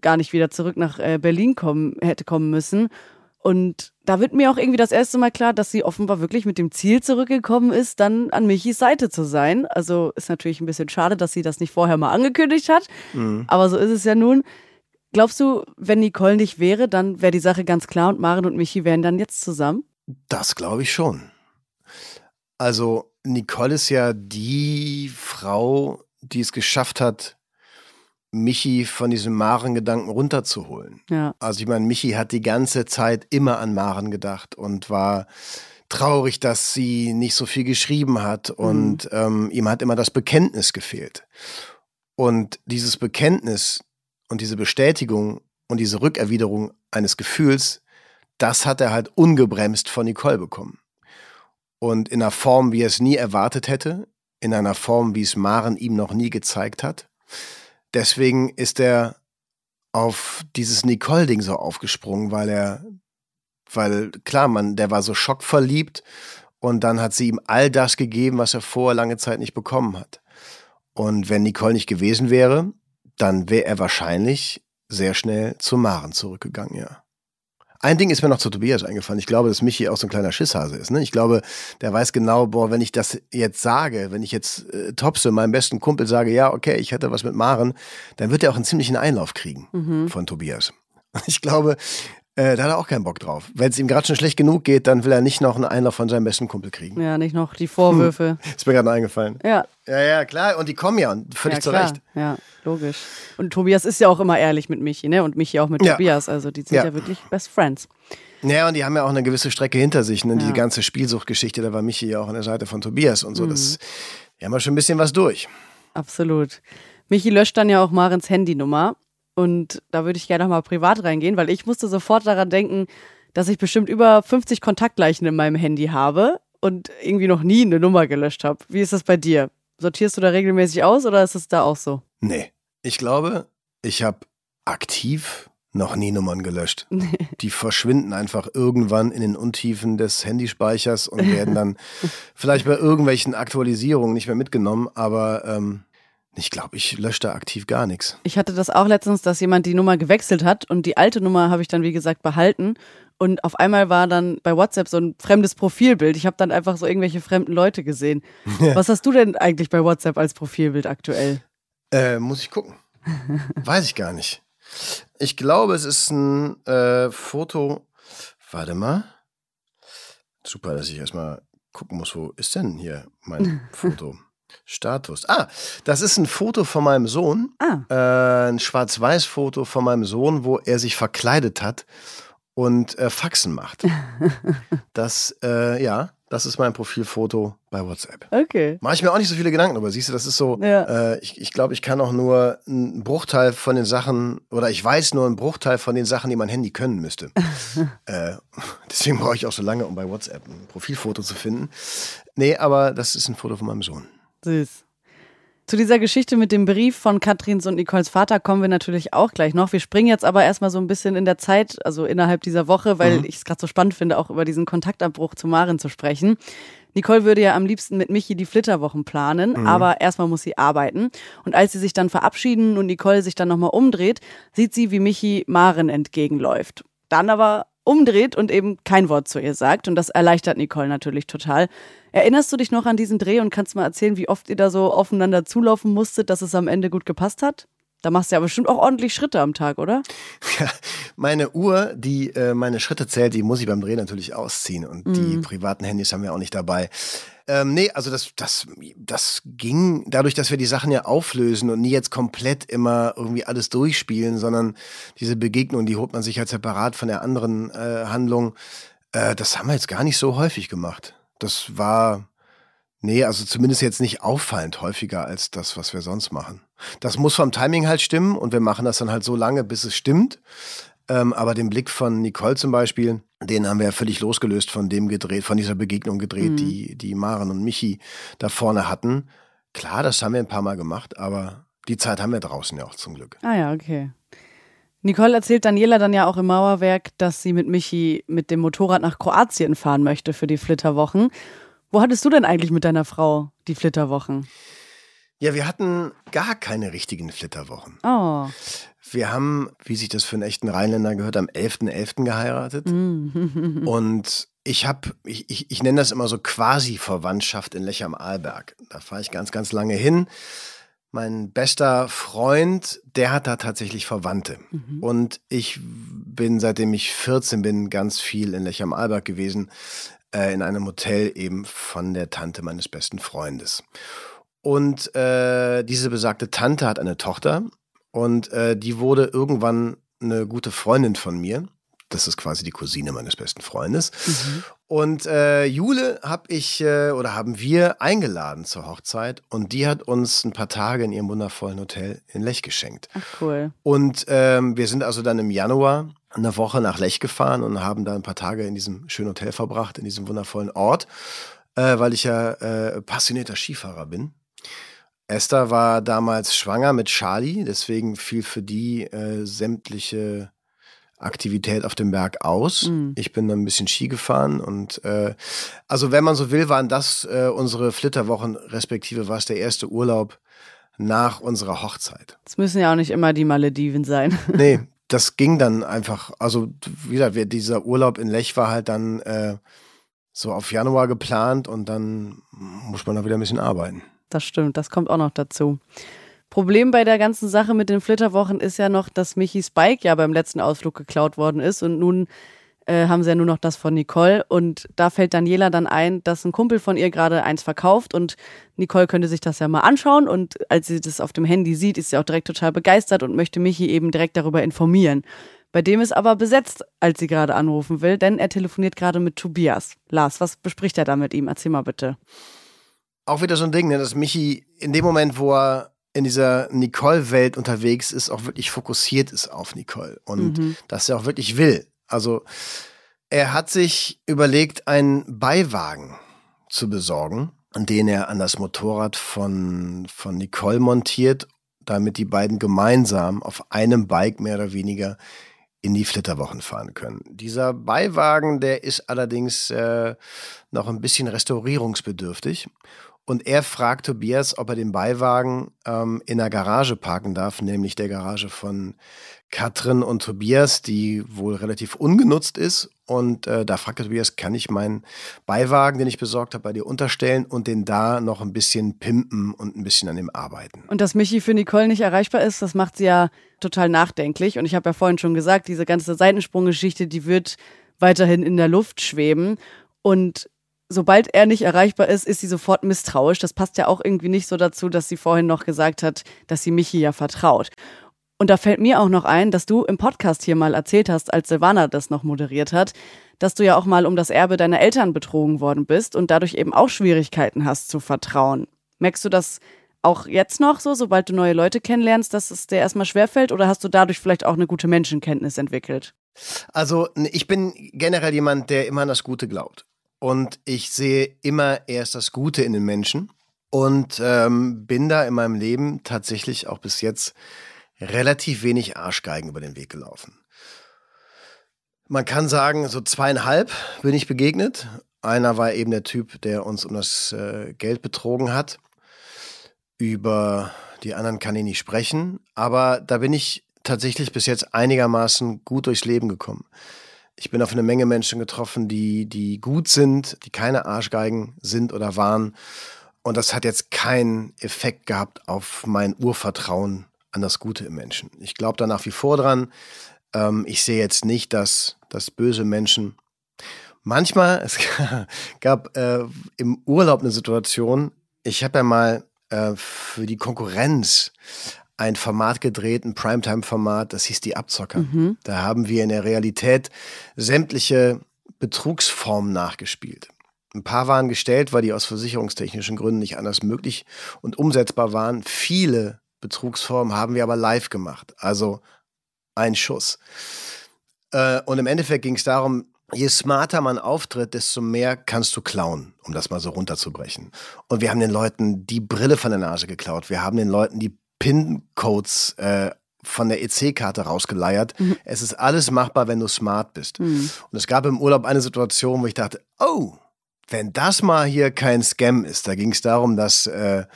gar nicht wieder zurück nach äh, Berlin kommen, hätte kommen müssen. Und da wird mir auch irgendwie das erste Mal klar, dass sie offenbar wirklich mit dem Ziel zurückgekommen ist, dann an Michis Seite zu sein. Also ist natürlich ein bisschen schade, dass sie das nicht vorher mal angekündigt hat. Mhm. Aber so ist es ja nun. Glaubst du, wenn Nicole nicht wäre, dann wäre die Sache ganz klar und Maren und Michi wären dann jetzt zusammen? Das glaube ich schon. Also Nicole ist ja die Frau, die es geschafft hat, Michi von diesem Maren-Gedanken runterzuholen. Ja. Also ich meine, Michi hat die ganze Zeit immer an Maren gedacht und war traurig, dass sie nicht so viel geschrieben hat und mhm. ähm, ihm hat immer das Bekenntnis gefehlt. Und dieses Bekenntnis und diese Bestätigung und diese Rückerwiderung eines Gefühls, das hat er halt ungebremst von Nicole bekommen. Und in einer Form, wie er es nie erwartet hätte, in einer Form, wie es Maren ihm noch nie gezeigt hat. Deswegen ist er auf dieses Nicole-Ding so aufgesprungen, weil er, weil klar, man, der war so schockverliebt und dann hat sie ihm all das gegeben, was er vorher lange Zeit nicht bekommen hat. Und wenn Nicole nicht gewesen wäre, dann wäre er wahrscheinlich sehr schnell zu Maren zurückgegangen, ja. Ein Ding ist mir noch zu Tobias eingefallen. Ich glaube, dass Michi auch so ein kleiner Schisshase ist. Ne? Ich glaube, der weiß genau, boah, wenn ich das jetzt sage, wenn ich jetzt äh, Topse, meinem besten Kumpel, sage, ja, okay, ich hatte was mit Maren, dann wird er auch einen ziemlichen Einlauf kriegen mhm. von Tobias. (laughs) Ich glaube, äh, da hat er auch keinen Bock drauf. Wenn es ihm gerade schon schlecht genug geht, dann will er nicht noch einen Einlauf von seinem besten Kumpel kriegen. Ja, nicht noch die Vorwürfe. Hm. Ist mir gerade eingefallen. Ja. Ja, ja, klar. Und die kommen ja und völlig ja, zu Recht. Ja, logisch. Und Tobias ist ja auch immer ehrlich mit Michi, ne? Und Michi auch mit ja. Tobias. Also die sind ja. ja wirklich Best Friends. Ja, und die haben ja auch eine gewisse Strecke hinter sich. Ne? Ja. Die ganze Spielsuchtgeschichte, da war Michi ja auch an der Seite von Tobias und so. Mhm. Das, die haben ja schon ein bisschen was durch. Absolut. Michi löscht dann ja auch Marens Handynummer und da würde ich gerne nochmal privat reingehen, weil ich musste sofort daran denken, dass ich bestimmt über 50 Kontaktleichen in meinem Handy habe und irgendwie noch nie eine Nummer gelöscht habe. Wie ist das bei dir? Sortierst du da regelmäßig aus oder ist es da auch so? Nee. Ich glaube, ich habe aktiv noch nie Nummern gelöscht. Nee. (laughs) Die verschwinden einfach irgendwann in den Untiefen des Handyspeichers und werden dann (laughs) vielleicht bei irgendwelchen Aktualisierungen nicht mehr mitgenommen. Aber ähm, ich glaube, ich lösche da aktiv gar nichts. Ich hatte das auch letztens, dass jemand die Nummer gewechselt hat und die alte Nummer habe ich dann, wie gesagt, behalten. Und auf einmal war dann bei WhatsApp so ein fremdes Profilbild. Ich habe dann einfach so irgendwelche fremden Leute gesehen. (laughs) Ja. Was hast du denn eigentlich bei WhatsApp als Profilbild aktuell? Äh, muss ich gucken. (laughs) Weiß ich gar nicht. Ich glaube, es ist ein äh, Foto. Warte mal. Super, dass ich erstmal gucken muss, wo ist denn hier mein (laughs) Foto? Status. Ah, das ist ein Foto von meinem Sohn. Ah. Äh, ein Schwarz-Weiß-Foto von meinem Sohn, wo er sich verkleidet hat und äh, Faxen macht. (laughs) das, äh, ja, das ist mein Profilfoto bei WhatsApp. Okay. Mache ich mir auch nicht so viele Gedanken aber Siehst du, das ist so, ja. äh, ich, ich glaube, ich kann auch nur einen Bruchteil von den Sachen, oder ich weiß nur einen Bruchteil von den Sachen, die mein Handy können müsste. (laughs) äh, (laughs) deswegen brauche ich auch so lange, um bei WhatsApp ein Profilfoto zu finden. Nee, aber das ist ein Foto von meinem Sohn. Süß. Zu dieser Geschichte mit dem Brief von Katrins und Nicoles Vater kommen wir natürlich auch gleich noch. Wir springen jetzt aber erstmal so ein bisschen in der Zeit, also innerhalb dieser Woche, weil mhm. ich es gerade so spannend finde, auch über diesen Kontaktabbruch zu Maren zu sprechen. Nicole würde ja am liebsten mit Michi die Flitterwochen planen, mhm. aber erstmal muss sie arbeiten. Und als sie sich dann verabschieden und Nicole sich dann nochmal umdreht, sieht sie, wie Michi Maren entgegenläuft. Dann aber umdreht und eben kein Wort zu ihr sagt. Und das erleichtert Nicole natürlich total. Erinnerst du dich noch an diesen Dreh und kannst mal erzählen, wie oft ihr da so aufeinander zulaufen musstet, dass es am Ende gut gepasst hat? Da machst du ja bestimmt auch ordentlich Schritte am Tag, oder? (laughs) Ja, meine Uhr, die äh, meine Schritte zählt, die muss ich beim Dreh natürlich ausziehen. Und mhm. die privaten Handys haben wir auch nicht dabei. Ähm, nee, also das, das, das ging dadurch, dass wir die Sachen ja auflösen und nie jetzt komplett immer irgendwie alles durchspielen, sondern diese Begegnung, die holt man sich halt separat von der anderen äh, Handlung. Äh, das haben wir jetzt gar nicht so häufig gemacht. Das war, nee, also zumindest jetzt nicht auffallend häufiger als das, was wir sonst machen. Das muss vom Timing halt stimmen und wir machen das dann halt so lange, bis es stimmt. Ähm, aber den Blick von Nicole zum Beispiel, den haben wir ja völlig losgelöst von dem gedreht, von dieser Begegnung gedreht, mhm. die, die Maren und Michi da vorne hatten. Klar, das haben wir ein paar Mal gemacht, aber die Zeit haben wir draußen ja auch zum Glück. Ah ja, okay. Nicole erzählt Daniela dann ja auch im Mauerwerk, dass sie mit Michi mit dem Motorrad nach Kroatien fahren möchte für die Flitterwochen. Wo hattest du denn eigentlich mit deiner Frau die Flitterwochen? Ja, wir hatten gar keine richtigen Flitterwochen. Oh. Wir haben, wie sich das für einen echten Rheinländer gehört, am 11.11. .11. geheiratet. Mm. (laughs) Und ich habe, ich, ich, ich nenne das immer so quasi Verwandtschaft in Lech am Arlberg. Da fahre ich ganz, ganz lange hin. Mein bester Freund, der hat da tatsächlich Verwandte. Mhm. Und ich bin, seitdem ich 14 bin, ganz viel in Lech am Arlberg gewesen, äh, in einem Hotel eben von der Tante meines besten Freundes. Und äh, diese besagte Tante hat eine Tochter und äh, die wurde irgendwann eine gute Freundin von mir. Das ist quasi die Cousine meines besten Freundes. Mhm. Und äh, Jule habe ich äh, oder haben wir eingeladen zur Hochzeit und die hat uns ein paar Tage in ihrem wundervollen Hotel in Lech geschenkt. Ach, cool. Und ähm, wir sind also dann im Januar eine Woche nach Lech gefahren und haben da ein paar Tage in diesem schönen Hotel verbracht, in diesem wundervollen Ort, äh, weil ich ja äh, passionierter Skifahrer bin. Esther war damals schwanger mit Charlie, deswegen fiel für die äh, sämtliche Aktivität auf dem Berg aus. Mhm. Ich bin dann ein bisschen Ski gefahren und äh, also wenn man so will, waren das äh, unsere Flitterwochen, respektive war es der erste Urlaub nach unserer Hochzeit. Es müssen ja auch nicht immer die Malediven sein. (laughs) Nee, das ging dann einfach, also wie gesagt, dieser Urlaub in Lech war halt dann äh, so auf Januar geplant und dann muss man da wieder ein bisschen arbeiten. Das stimmt, das kommt auch noch dazu. Problem bei der ganzen Sache mit den Flitterwochen ist ja noch, dass Michis Bike ja beim letzten Ausflug geklaut worden ist und nun äh, haben sie ja nur noch das von Nicole und da fällt Daniela dann ein, dass ein Kumpel von ihr gerade eins verkauft und Nicole könnte sich das ja mal anschauen und als sie das auf dem Handy sieht, ist sie auch direkt total begeistert und möchte Michi eben direkt darüber informieren. Bei dem ist aber besetzt, als sie gerade anrufen will, denn er telefoniert gerade mit Tobias. Lars, was bespricht er da mit ihm? Erzähl mal bitte. Auch wieder so ein Ding, ne, dass Michi in dem Moment, wo er in dieser Nicole-Welt unterwegs ist, auch wirklich fokussiert ist auf Nicole und Mhm. dass er auch wirklich will. Also er hat sich überlegt, einen Beiwagen zu besorgen, den er an das Motorrad von, von Nicole montiert, damit die beiden gemeinsam auf einem Bike mehr oder weniger in die Flitterwochen fahren können. Dieser Beiwagen, der ist allerdings äh, noch ein bisschen restaurierungsbedürftig. Und er fragt Tobias, ob er den Beiwagen ähm, in der Garage parken darf, nämlich der Garage von Katrin und Tobias, die wohl relativ ungenutzt ist. Und äh, da fragt Tobias, kann ich meinen Beiwagen, den ich besorgt habe, bei dir unterstellen und den da noch ein bisschen pimpen und ein bisschen an dem arbeiten. Und dass Michi für Nicole nicht erreichbar ist, das macht sie ja total nachdenklich. Und ich habe ja vorhin schon gesagt, diese ganze Seitensprunggeschichte, die wird weiterhin in der Luft schweben. Und sobald er nicht erreichbar ist, ist sie sofort misstrauisch. Das passt ja auch irgendwie nicht so dazu, dass sie vorhin noch gesagt hat, dass sie Michi ja vertraut. Und da fällt mir auch noch ein, dass du im Podcast hier mal erzählt hast, als Silvana das noch moderiert hat, dass du ja auch mal um das Erbe deiner Eltern betrogen worden bist und dadurch eben auch Schwierigkeiten hast zu vertrauen. Merkst du das auch jetzt noch so, sobald du neue Leute kennenlernst, dass es dir erstmal schwerfällt oder hast du dadurch vielleicht auch eine gute Menschenkenntnis entwickelt? Also ich bin generell jemand, der immer an das Gute glaubt. Und ich sehe immer erst das Gute in den Menschen und ähm, bin da in meinem Leben tatsächlich auch bis jetzt relativ wenig Arschgeigen über den Weg gelaufen. Man kann sagen, so zweieinhalb bin ich begegnet. Einer war eben der Typ, der uns um das äh, Geld betrogen hat. Über die anderen kann ich nicht sprechen, aber da bin ich tatsächlich bis jetzt einigermaßen gut durchs Leben gekommen. Ich bin auf eine Menge Menschen getroffen, die, die gut sind, die keine Arschgeigen sind oder waren. Und das hat jetzt keinen Effekt gehabt auf mein Urvertrauen an das Gute im Menschen. Ich glaube da nach wie vor dran. Ähm, ich sehe jetzt nicht, dass, dass böse Menschen. Manchmal, (laughs) es gab äh, im Urlaub eine Situation, ich habe ja mal äh, für die Konkurrenz ein Format gedreht, ein Primetime-Format, das hieß Die Abzocker. Mhm. Da haben wir in der Realität sämtliche Betrugsformen nachgespielt. Ein paar waren gestellt, weil die aus versicherungstechnischen Gründen nicht anders möglich und umsetzbar waren. Viele Betrugsformen haben wir aber live gemacht. Also ein Schuss. Äh, und im Endeffekt ging es darum, je smarter man auftritt, desto mehr kannst du klauen, um das mal so runterzubrechen. Und wir haben den Leuten die Brille von der Nase geklaut. Wir haben den Leuten die PIN-Codes äh, von der EC-Karte rausgeleiert. Mhm. Es ist alles machbar, wenn du smart bist. Mhm. Und es gab im Urlaub eine Situation, wo ich dachte, oh, wenn das mal hier kein Scam ist. Da ging es darum, dass äh,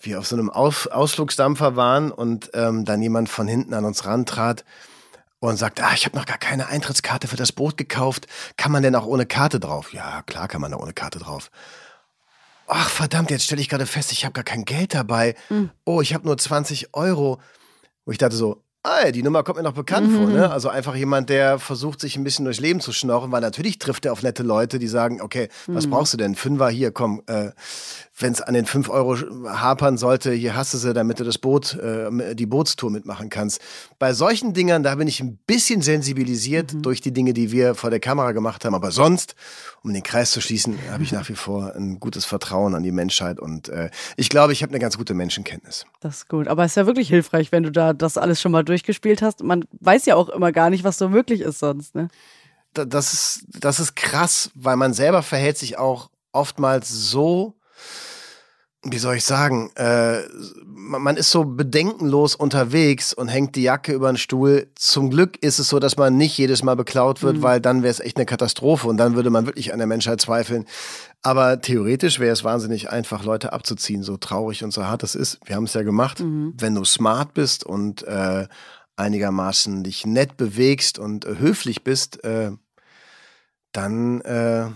wir auf so einem Aus Ausflugsdampfer waren und ähm, dann jemand von hinten an uns rantrat und sagt, ah, ich habe noch gar keine Eintrittskarte für das Boot gekauft. Kann man denn auch ohne Karte drauf? Ja, klar kann man da ohne Karte drauf. Ach verdammt, jetzt stelle ich gerade fest, ich habe gar kein Geld dabei. Mhm. Oh, ich habe nur 20 Euro. Wo ich dachte so, ah, die Nummer kommt mir noch bekannt mhm. vor. Ne? Also einfach jemand, der versucht, sich ein bisschen durchs Leben zu schnorren, weil natürlich trifft er auf nette Leute, die sagen, okay, was mhm. brauchst du denn? Fünfer, hier, komm, äh, wenn es an den fünf Euro hapern sollte, hier hast du sie, damit du das Boot, äh, die Bootstour mitmachen kannst. Bei solchen Dingern, da bin ich ein bisschen sensibilisiert mhm. durch die Dinge, die wir vor der Kamera gemacht haben. Aber sonst, um den Kreis zu schließen, habe ich nach wie vor ein gutes Vertrauen an die Menschheit und äh, ich glaube, ich habe eine ganz gute Menschenkenntnis. Das ist gut. Aber es ist ja wirklich hilfreich, wenn du da das alles schon mal durchgespielt hast. Man weiß ja auch immer gar nicht, was so möglich ist sonst, ne? Das ist, das ist krass, weil man selber verhält sich auch oftmals so wie soll ich sagen, äh, man ist so bedenkenlos unterwegs und hängt die Jacke über den Stuhl. Zum Glück ist es so, dass man nicht jedes Mal beklaut wird, mhm. weil dann wäre es echt eine Katastrophe und dann würde man wirklich an der Menschheit zweifeln. Aber theoretisch wäre es wahnsinnig einfach, Leute abzuziehen, so traurig und so hart das ist. Wir haben es ja gemacht. Mhm. Wenn du smart bist und äh, einigermaßen dich nett bewegst und äh, höflich bist, äh, dann äh,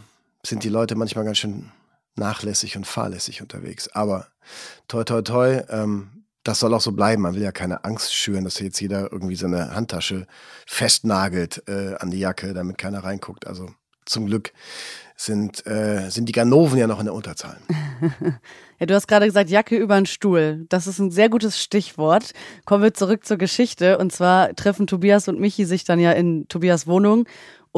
sind die Leute manchmal ganz schön nachlässig und fahrlässig unterwegs. Aber toi, toi, toi, ähm, das soll auch so bleiben. Man will ja keine Angst schüren, dass jetzt jeder irgendwie seine Handtasche festnagelt äh, an die Jacke, damit keiner reinguckt. Also zum Glück sind, äh, sind die Ganoven ja noch in der Unterzahl. (laughs) ja, du hast gerade gesagt, Jacke über den Stuhl. Das ist ein sehr gutes Stichwort. Kommen wir zurück zur Geschichte. Und zwar treffen Tobias und Michi sich dann ja in Tobias Wohnung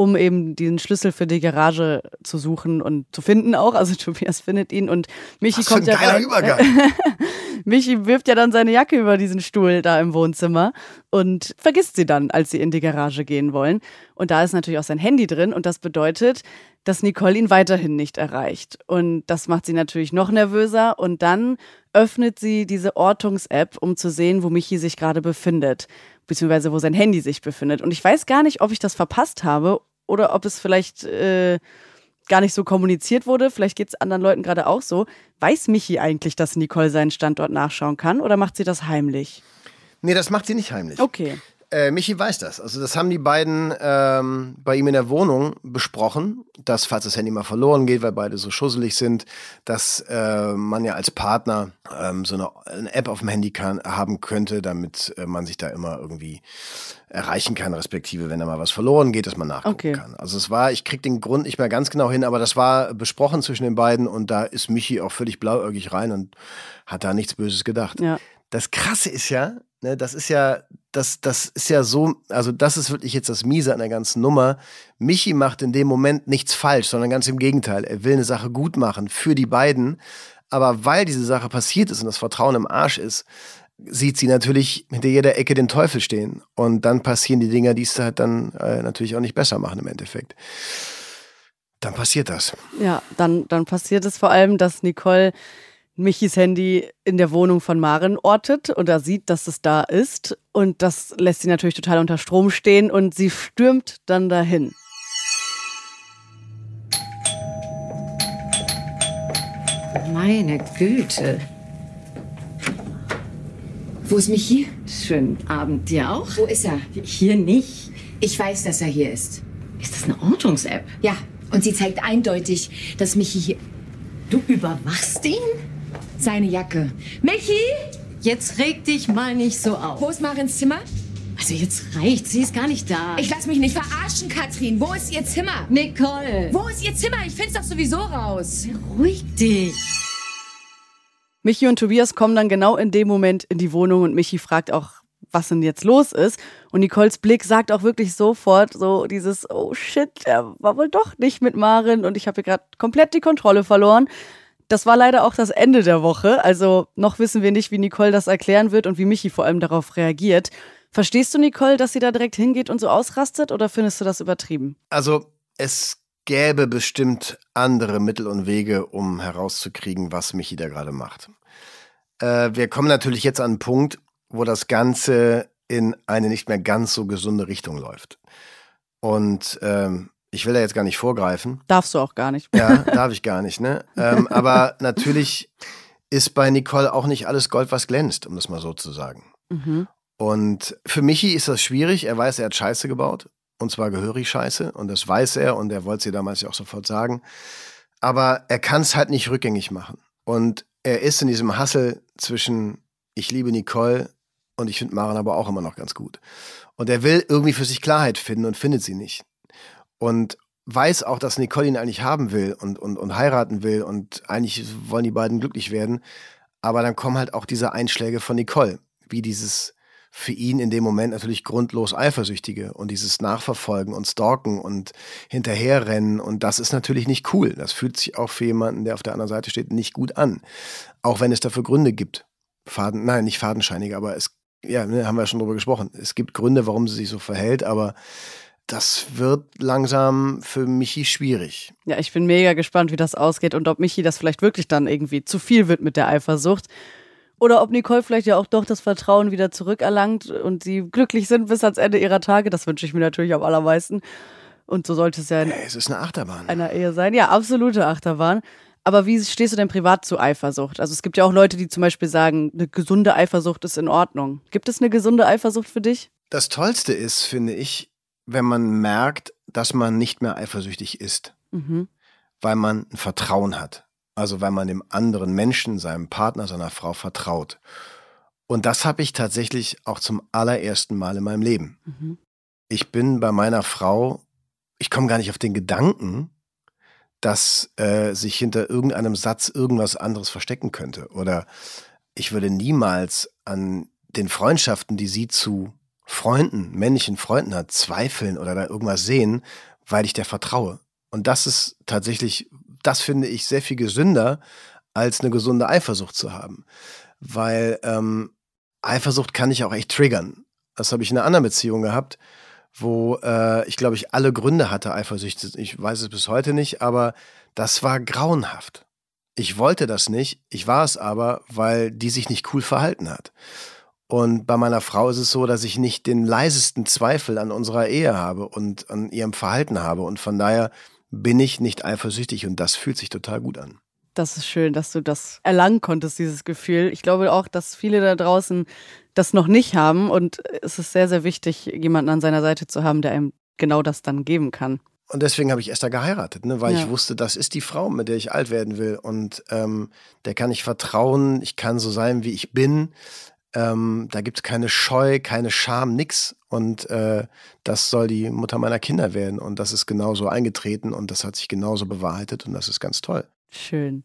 um eben diesen Schlüssel für die Garage zu suchen und zu finden auch. Also Tobias findet ihn und Michi Was kommt für ein ja rein. Übergang. (laughs) Michi wirft ja dann seine Jacke über diesen Stuhl da im Wohnzimmer und vergisst sie dann, als sie in die Garage gehen wollen. Und da ist natürlich auch sein Handy drin und das bedeutet, dass Nicole ihn weiterhin nicht erreicht. Und das macht sie natürlich noch nervöser und dann öffnet sie diese Ortungs-App, um zu sehen, wo Michi sich gerade befindet, beziehungsweise wo sein Handy sich befindet. Und ich weiß gar nicht, ob ich das verpasst habe oder ob es vielleicht äh, gar nicht so kommuniziert wurde. Vielleicht geht es anderen Leuten gerade auch so. Weiß Michi eigentlich, dass Nicole seinen Standort nachschauen kann oder macht sie das heimlich? Nee, das macht sie nicht heimlich. Okay. Äh, Michi weiß das. Also das haben die beiden ähm, bei ihm in der Wohnung besprochen, dass falls das Handy mal verloren geht, weil beide so schusselig sind, dass äh, man ja als Partner ähm, so eine, eine, App auf dem Handy kann, haben könnte, damit äh, man sich da immer irgendwie erreichen kann, respektive wenn da mal was verloren geht, dass man nachgucken okay. kann. Also es war, ich krieg den Grund nicht mehr ganz genau hin, aber das war besprochen zwischen den beiden und da ist Michi auch völlig blauäugig rein und hat da nichts Böses gedacht. Ja. Das Krasse ist ja, ne, das ist ja, das, das ist ja so, also das ist wirklich jetzt das Miese an der ganzen Nummer. Michi macht in dem Moment nichts falsch, sondern ganz im Gegenteil. Er will eine Sache gut machen für die beiden. Aber weil diese Sache passiert ist und das Vertrauen im Arsch ist, sieht sie natürlich hinter jeder Ecke den Teufel stehen. Und dann passieren die Dinger, die es halt dann äh, natürlich auch nicht besser machen im Endeffekt. Dann passiert das. Ja, dann, dann passiert es vor allem, dass Nicole Michis Handy in der Wohnung von Maren ortet und er sieht, dass es da ist. Und das lässt sie natürlich total unter Strom stehen und sie stürmt dann dahin. Meine Güte. Wo ist Michi? Schönen Abend dir auch. Wo ist er? Hier nicht. Ich weiß, dass er hier ist. Ist das eine Ortungs-App? Ja, und sie zeigt eindeutig, dass Michi hier. Du überwachst ihn? Seine Jacke. Michi! Jetzt reg dich mal nicht so auf. Wo ist Marins Zimmer? Also jetzt reicht, sie ist gar nicht da. Ich lass mich nicht verarschen, Katrin. Wo ist ihr Zimmer? Nicole! Wo ist ihr Zimmer? Ich find's doch sowieso raus. Beruhig dich. Michi und Tobias kommen dann genau in dem Moment in die Wohnung und Michi fragt auch, was denn jetzt los ist. Und Nicoles Blick sagt auch wirklich sofort so dieses, oh shit, er war wohl doch nicht mit Marin und ich habe hier gerade komplett die Kontrolle verloren. Das war leider auch das Ende der Woche. Also noch wissen wir nicht, wie Nicole das erklären wird und wie Michi vor allem darauf reagiert. Verstehst du, Nicole, dass sie da direkt hingeht und so ausrastet oder findest du das übertrieben? Also es gäbe bestimmt andere Mittel und Wege, um herauszukriegen, was Michi da gerade macht. Äh, wir kommen natürlich jetzt an einen Punkt, wo das Ganze in eine nicht mehr ganz so gesunde Richtung läuft. Und ähm, ich will da jetzt gar nicht vorgreifen. Darfst du auch gar nicht. Ja, darf ich gar nicht, ne? Ähm, aber natürlich ist bei Nicole auch nicht alles Gold, was glänzt, um das mal so zu sagen. Mhm. Und für Michi ist das schwierig. Er weiß, er hat Scheiße gebaut. Und zwar gehörig Scheiße. Und das weiß er. Und er wollte sie damals ja auch sofort sagen. Aber er kann es halt nicht rückgängig machen. Und er ist in diesem Hassel zwischen ich liebe Nicole und ich finde Maren aber auch immer noch ganz gut. Und er will irgendwie für sich Klarheit finden und findet sie nicht. Und weiß auch, dass Nicole ihn eigentlich haben will und, und, und heiraten will und eigentlich wollen die beiden glücklich werden. Aber dann kommen halt auch diese Einschläge von Nicole, wie dieses für ihn in dem Moment natürlich grundlos Eifersüchtige und dieses Nachverfolgen und Stalken und Hinterherrennen und das ist natürlich nicht cool. Das fühlt sich auch für jemanden, der auf der anderen Seite steht, nicht gut an. Auch wenn es dafür Gründe gibt. Faden, nein, nicht fadenscheinige, aber es, ja, ne, haben wir schon drüber gesprochen. Es gibt Gründe, warum sie sich so verhält, aber das wird langsam für Michi schwierig. Ja, ich bin mega gespannt, wie das ausgeht und ob Michi das vielleicht wirklich dann irgendwie zu viel wird mit der Eifersucht. Oder ob Nicole vielleicht ja auch doch das Vertrauen wieder zurückerlangt und sie glücklich sind bis ans Ende ihrer Tage. Das wünsche ich mir natürlich am allermeisten. Und so sollte es ja in Hey, es ist eine Achterbahn. einer Ehe sein. Ja, absolute Achterbahn. Aber wie stehst du denn privat zu Eifersucht? Also es gibt ja auch Leute, die zum Beispiel sagen, eine gesunde Eifersucht ist in Ordnung. Gibt es eine gesunde Eifersucht für dich? Das Tollste ist, finde ich, wenn man merkt, dass man nicht mehr eifersüchtig ist, Mhm. weil man ein Vertrauen hat. Also weil man dem anderen Menschen, seinem Partner, seiner Frau vertraut. Und das habe ich tatsächlich auch zum allerersten Mal in meinem Leben. Mhm. Ich bin bei meiner Frau, ich komme gar nicht auf den Gedanken, dass äh, sich hinter irgendeinem Satz irgendwas anderes verstecken könnte. Oder ich würde niemals an den Freundschaften, die sie zu Freunden, männlichen Freunden hat, zweifeln oder da irgendwas sehen, weil ich der vertraue. Und das ist tatsächlich, das finde ich sehr viel gesünder, als eine gesunde Eifersucht zu haben. Weil ähm, Eifersucht kann ich auch echt triggern. Das habe ich in einer anderen Beziehung gehabt, wo äh, ich glaube ich alle Gründe hatte, Eifersucht. Ich weiß es bis heute nicht, aber das war grauenhaft. Ich wollte das nicht, ich war es aber, weil die sich nicht cool verhalten hat. Und bei meiner Frau ist es so, dass ich nicht den leisesten Zweifel an unserer Ehe habe und an ihrem Verhalten habe. Und von daher bin ich nicht eifersüchtig und das fühlt sich total gut an. Das ist schön, dass du das erlangen konntest, dieses Gefühl. Ich glaube auch, dass viele da draußen das noch nicht haben und es ist sehr, sehr wichtig, jemanden an seiner Seite zu haben, der einem genau das dann geben kann. Und deswegen habe ich Esther geheiratet, ne? weil Ja. ich wusste, das ist die Frau, mit der ich alt werden will. Und ähm, der kann ich vertrauen, ich kann so sein, wie ich bin. Ähm, da gibt es keine Scheu, keine Scham, nix. Und äh, das soll die Mutter meiner Kinder werden. Und das ist genauso eingetreten und das hat sich genauso bewahrheitet und das ist ganz toll. Schön.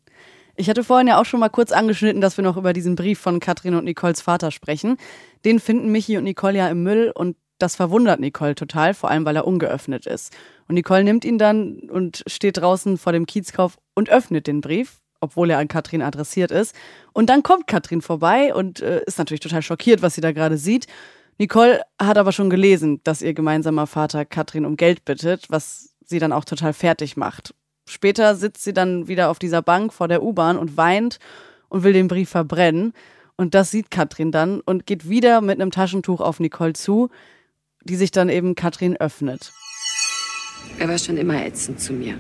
Ich hatte vorhin ja auch schon mal kurz angeschnitten, dass wir noch über diesen Brief von Katrin und Nicoles Vater sprechen. Den finden Michi und Nicole ja im Müll und das verwundert Nicole total, vor allem weil er ungeöffnet ist. Und Nicole nimmt ihn dann und steht draußen vor dem Kiezkauf und öffnet den Brief, obwohl er an Katrin adressiert ist. Und dann kommt Katrin vorbei und äh, ist natürlich total schockiert, was sie da gerade sieht. Nicole hat aber schon gelesen, dass ihr gemeinsamer Vater Katrin um Geld bittet, was sie dann auch total fertig macht. Später sitzt sie dann wieder auf dieser Bank vor der U-Bahn und weint und will den Brief verbrennen. Und das sieht Katrin dann und geht wieder mit einem Taschentuch auf Nicole zu, die sich dann eben Katrin öffnet. Er war schon immer ätzend zu mir.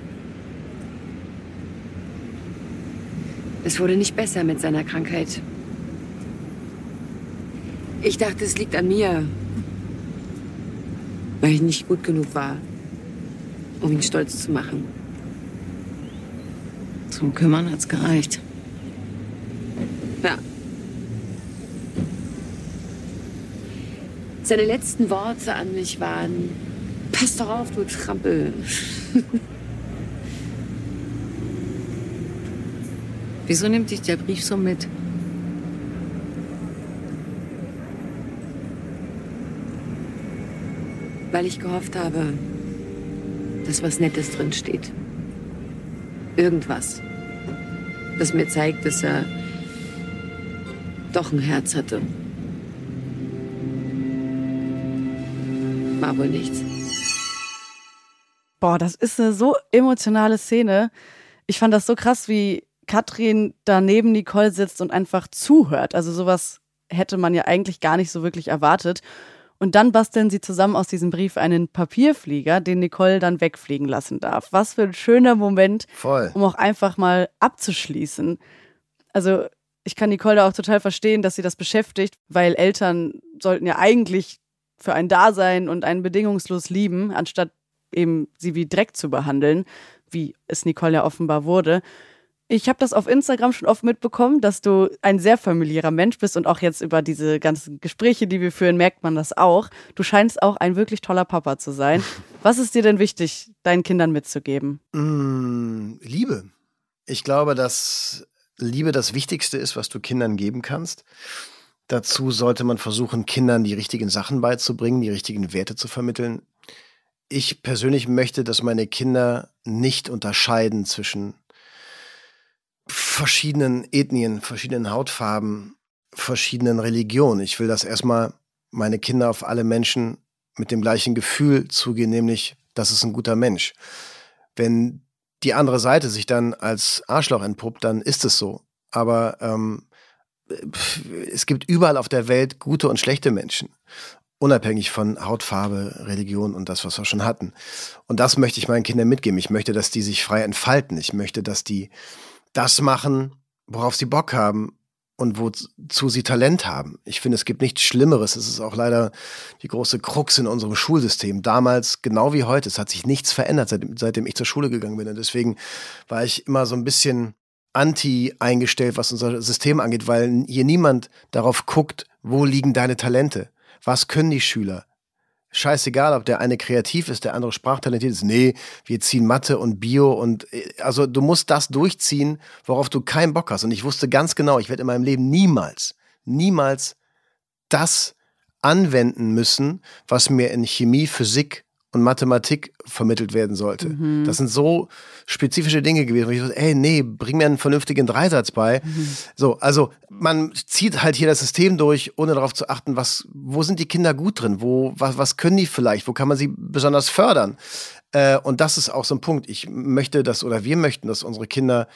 Es wurde nicht besser mit seiner Krankheit. Ich dachte, es liegt an mir, weil ich nicht gut genug war, um ihn stolz zu machen. Zum Kümmern hat's gereicht. Ja. Seine letzten Worte an mich waren: Pass doch auf, du Trampel. (laughs) Wieso nimmt dich der Brief so mit? Weil ich gehofft habe, dass was Nettes drin steht. Irgendwas. Das mir zeigt, dass er doch ein Herz hatte. War wohl nichts. Boah, das ist eine so emotionale Szene. Ich fand das so krass, wie Katrin da neben Nicole sitzt und einfach zuhört. Also sowas hätte man ja eigentlich gar nicht so wirklich erwartet. Und dann basteln sie zusammen aus diesem Brief einen Papierflieger, den Nicole dann wegfliegen lassen darf. Was für ein schöner Moment, Voll. um auch einfach mal abzuschließen. Also ich kann Nicole da auch total verstehen, dass sie das beschäftigt, weil Eltern sollten ja eigentlich für ein Dasein und einen bedingungslos lieben, anstatt eben sie wie Dreck zu behandeln, wie es Nicole ja offenbar wurde. Ich habe das auf Instagram schon oft mitbekommen, dass du ein sehr familiärer Mensch bist und auch jetzt über diese ganzen Gespräche, die wir führen, merkt man das auch. Du scheinst auch ein wirklich toller Papa zu sein. (laughs) Was ist dir denn wichtig, deinen Kindern mitzugeben? Mm, Liebe. Ich glaube, dass Liebe das Wichtigste ist, was du Kindern geben kannst. Dazu sollte man versuchen, Kindern die richtigen Sachen beizubringen, die richtigen Werte zu vermitteln. Ich persönlich möchte, dass meine Kinder nicht unterscheiden zwischen verschiedenen Ethnien, verschiedenen Hautfarben, verschiedenen Religionen. Ich will, dass erstmal meine Kinder auf alle Menschen mit dem gleichen Gefühl zugehen, nämlich, das ist ein guter Mensch. Wenn die andere Seite sich dann als Arschloch entpuppt, dann ist es so. Aber ähm, es gibt überall auf der Welt gute und schlechte Menschen. Unabhängig von Hautfarbe, Religion und das, was wir schon hatten. Und das möchte ich meinen Kindern mitgeben. Ich möchte, dass die sich frei entfalten. Ich möchte, dass die das machen, worauf sie Bock haben und wozu sie Talent haben. Ich finde, es gibt nichts Schlimmeres. Es ist auch leider die große Krux in unserem Schulsystem. Damals, genau wie heute, es hat sich nichts verändert, seitdem, seitdem ich zur Schule gegangen bin. Und deswegen war ich immer so ein bisschen anti eingestellt, was unser System angeht, weil hier niemand darauf guckt, wo liegen deine Talente? Was können die Schüler? Scheißegal, ob der eine kreativ ist, der andere sprachtalentiert ist. Nee, wir ziehen Mathe und Bio und also du musst das durchziehen, worauf du keinen Bock hast. Und ich wusste ganz genau, ich werde in meinem Leben niemals, niemals das anwenden müssen, was mir in Chemie, Physik und Mathematik vermittelt werden sollte. Mhm. Das sind so spezifische Dinge gewesen, wo ich so, ey, nee, bring mir einen vernünftigen Dreisatz bei. Mhm. So, also man zieht halt hier das System durch, ohne darauf zu achten, was, wo sind die Kinder gut drin, wo, was, was können die vielleicht, wo kann man sie besonders fördern. Äh, und das ist auch so ein Punkt. Ich möchte das oder wir möchten, dass unsere Kinder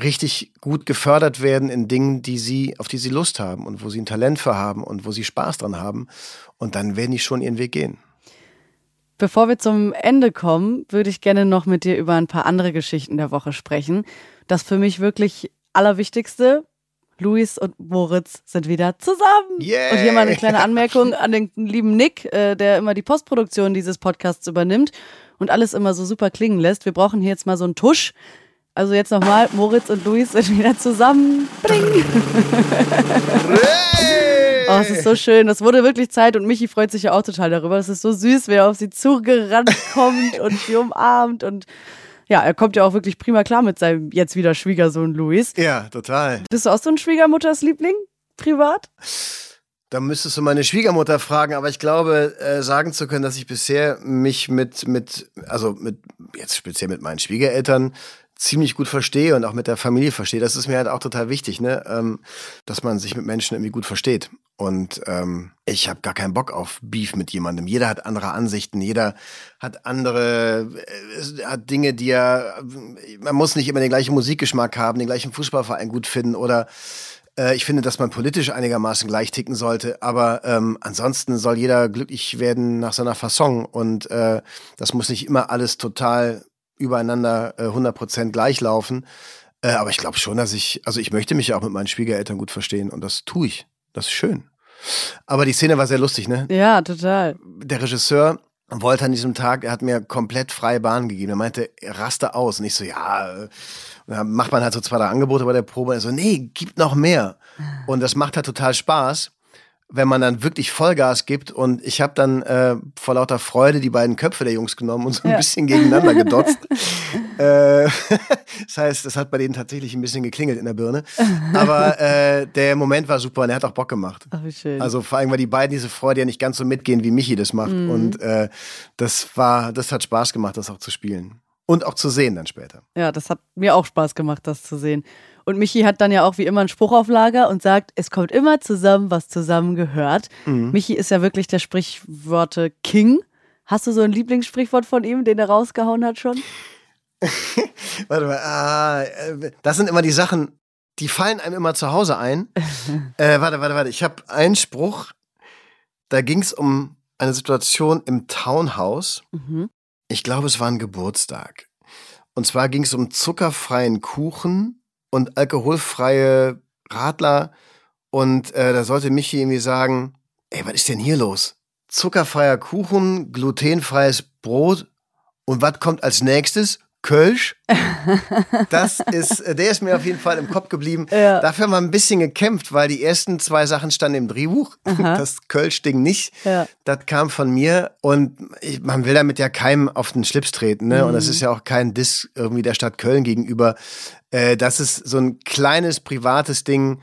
richtig gut gefördert werden in Dingen, die sie, auf die sie Lust haben und wo sie ein Talent für haben und wo sie Spaß dran haben. Und dann werden die schon ihren Weg gehen. Bevor wir zum Ende kommen, würde ich gerne noch mit dir über ein paar andere Geschichten der Woche sprechen. Das für mich wirklich Allerwichtigste, Luis und Moritz sind wieder zusammen. Yeah. Und hier mal eine kleine Anmerkung an den lieben Nick, äh, der immer die Postproduktion dieses Podcasts übernimmt und alles immer so super klingen lässt. Wir brauchen hier jetzt mal so einen Tusch. Also jetzt nochmal, Moritz und Luis sind wieder zusammen. Bring. Oh, es ist so schön. Das wurde wirklich Zeit und Michi freut sich ja auch total darüber. Es ist so süß, wie er auf sie zugerannt (laughs) kommt und sie umarmt und ja, er kommt ja auch wirklich prima klar mit seinem jetzt wieder Schwiegersohn Luis. Ja, total. Bist du auch so ein Schwiegermutters-Liebling privat? Da müsstest du meine Schwiegermutter fragen, aber ich glaube, äh, sagen zu können, dass ich bisher mich mit, mit, also mit, jetzt speziell mit meinen Schwiegereltern ziemlich gut verstehe und auch mit der Familie verstehe. Das ist mir halt auch total wichtig, ne? Ähm, dass man sich mit Menschen irgendwie gut versteht. Und ähm, ich habe gar keinen Bock auf Beef mit jemandem. Jeder hat andere Ansichten, jeder hat andere, äh, hat Dinge, die er, man muss nicht immer den gleichen Musikgeschmack haben, den gleichen Fußballverein gut finden oder äh, ich finde, dass man politisch einigermaßen gleich ticken sollte, aber ähm, ansonsten soll jeder glücklich werden nach seiner Fasson und äh, das muss nicht immer alles total übereinander äh, 100% gleich laufen. Äh, aber ich glaube schon, dass ich, also ich möchte mich ja auch mit meinen Schwiegereltern gut verstehen und das tue ich. Das ist schön. Aber die Szene war sehr lustig, ne? Ja, total. Der Regisseur wollte an diesem Tag, er hat mir komplett freie Bahn gegeben. Er meinte, raste aus. Und ich so, ja, dann macht man halt so zwei, drei Angebote bei der Probe. Er so, nee, gibt noch mehr. Und das macht halt total Spaß wenn man dann wirklich Vollgas gibt. Und ich habe dann äh, vor lauter Freude die beiden Köpfe der Jungs genommen und so ein ja. bisschen gegeneinander gedotzt. (laughs) äh, (laughs) das heißt, das hat bei denen tatsächlich ein bisschen geklingelt in der Birne. Aber äh, der Moment war super und er hat auch Bock gemacht. Ach, wie schön. Also vor allem, weil die beiden diese Freude ja nicht ganz so mitgehen, wie Michi das macht. Mhm. Und äh, das war, das hat Spaß gemacht, das auch zu spielen. Und auch zu sehen dann später. Ja, das hat mir auch Spaß gemacht, das zu sehen. Und Michi hat dann ja auch wie immer einen Spruch auf Lager und sagt, es kommt immer zusammen, was zusammen gehört. Mhm. Michi ist ja wirklich der Sprichworte King. Hast du so ein Lieblingssprichwort von ihm, den er rausgehauen hat schon? (laughs) warte mal, ah, das sind immer die Sachen, die fallen einem immer zu Hause ein. (laughs) äh, warte, warte, warte. Ich habe einen Spruch, Da ging es um eine Situation im Townhouse. Ich glaube, es war ein Geburtstag. Und zwar ging es um zuckerfreien Kuchen und alkoholfreie Radler. Und äh, da sollte Michi irgendwie sagen, ey, was ist denn hier los? Zuckerfreier Kuchen, glutenfreies Brot. Und was kommt als nächstes? Kölsch. (laughs) Das ist, äh, der ist mir auf jeden Fall im Kopf geblieben. Ja. Dafür haben wir ein bisschen gekämpft, weil die ersten zwei Sachen standen im Drehbuch. (laughs) Das Kölsch-Ding nicht. Ja. Das kam von mir und ich, man will damit ja keinem auf den Schlips treten. Ne? Und das Mhm. ist ja auch kein Diss irgendwie der Stadt Köln gegenüber. Äh, das ist so ein kleines privates Ding,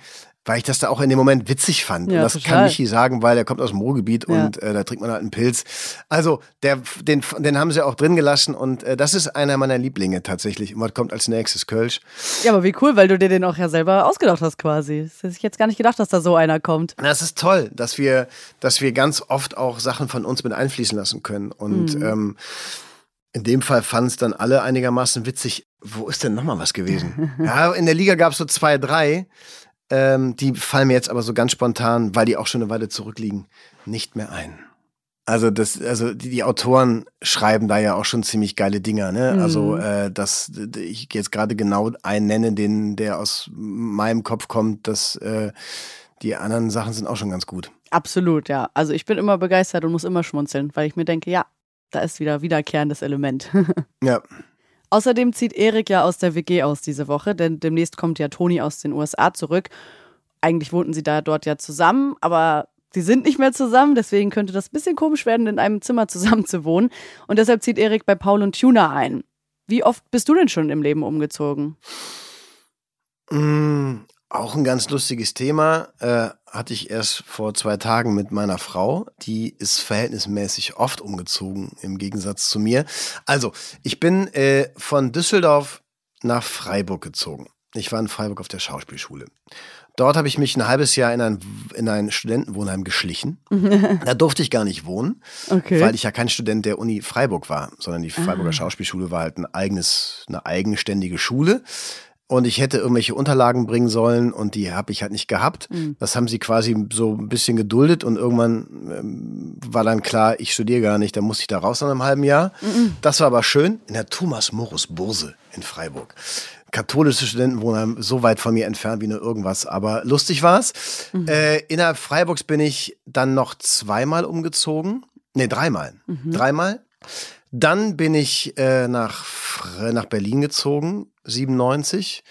weil ich das da auch in dem Moment witzig fand. Ja, und das total. kann Michi sagen, weil er kommt aus dem Ruhrgebiet Ja. und äh, da trinkt man halt einen Pilz. Also, der, den, den haben sie auch drin gelassen und äh, das ist einer meiner Lieblinge tatsächlich. Und was kommt als nächstes? Kölsch. Ja, aber wie cool, weil du dir den auch ja selber ausgedacht hast quasi. Das hätte ich jetzt gar nicht gedacht, dass da so einer kommt. Das ist toll, dass wir, dass wir ganz oft auch Sachen von uns mit einfließen lassen können. Und ähm, in dem Fall fanden es dann alle einigermaßen witzig. Wo ist denn nochmal was gewesen? (laughs) ja, in der Liga gab es so zwei, drei. Ähm, die fallen mir jetzt aber so ganz spontan, weil die auch schon eine Weile zurückliegen, nicht mehr ein. Also das, also die, die Autoren schreiben da ja auch schon ziemlich geile Dinger, ne? Also äh, das, ich jetzt gerade genau einen nenne, den der aus meinem Kopf kommt, dass äh, die anderen Sachen sind auch schon ganz gut. Absolut, ja. Also ich bin immer begeistert und muss immer schmunzeln, weil ich mir denke, ja, da ist wieder wiederkehrendes Element. (laughs) Ja, Außerdem zieht Erik ja aus der WG aus diese Woche, denn demnächst kommt ja Toni aus den USA zurück. Eigentlich wohnten sie da dort ja zusammen, aber sie sind nicht mehr zusammen, deswegen könnte das ein bisschen komisch werden, in einem Zimmer zusammen zu wohnen. Und deshalb zieht Erik bei Paul und Tuna ein. Wie oft bist du denn schon im Leben umgezogen? Auch ein ganz lustiges Thema. Äh, hatte ich erst vor zwei Tagen mit meiner Frau. Die ist verhältnismäßig oft umgezogen, im Gegensatz zu mir. Also, ich bin äh, von Düsseldorf nach Freiburg gezogen. Ich war in Freiburg auf der Schauspielschule. Dort habe ich mich ein halbes Jahr in ein, in ein Studentenwohnheim geschlichen. (laughs) da durfte ich gar nicht wohnen, Okay. weil ich ja kein Student der Uni Freiburg war, sondern die Freiburger Schauspielschule war halt ein eigenes, eine eigenständige Schule. Und ich hätte irgendwelche Unterlagen bringen sollen und die habe ich halt nicht gehabt. Das haben sie quasi so ein bisschen geduldet und irgendwann ähm, war dann klar, ich studiere gar nicht, da musste ich da raus nach einem halben Jahr. Das war aber schön in der Thomas Morus Burse in Freiburg. Katholische Studentenwohnheim, so weit von mir entfernt wie nur irgendwas, aber lustig war's. Äh, innerhalb Freiburgs bin ich dann noch zweimal umgezogen. Nee, dreimal. Dreimal. Dann bin ich äh, nach, nach Berlin gezogen, 97.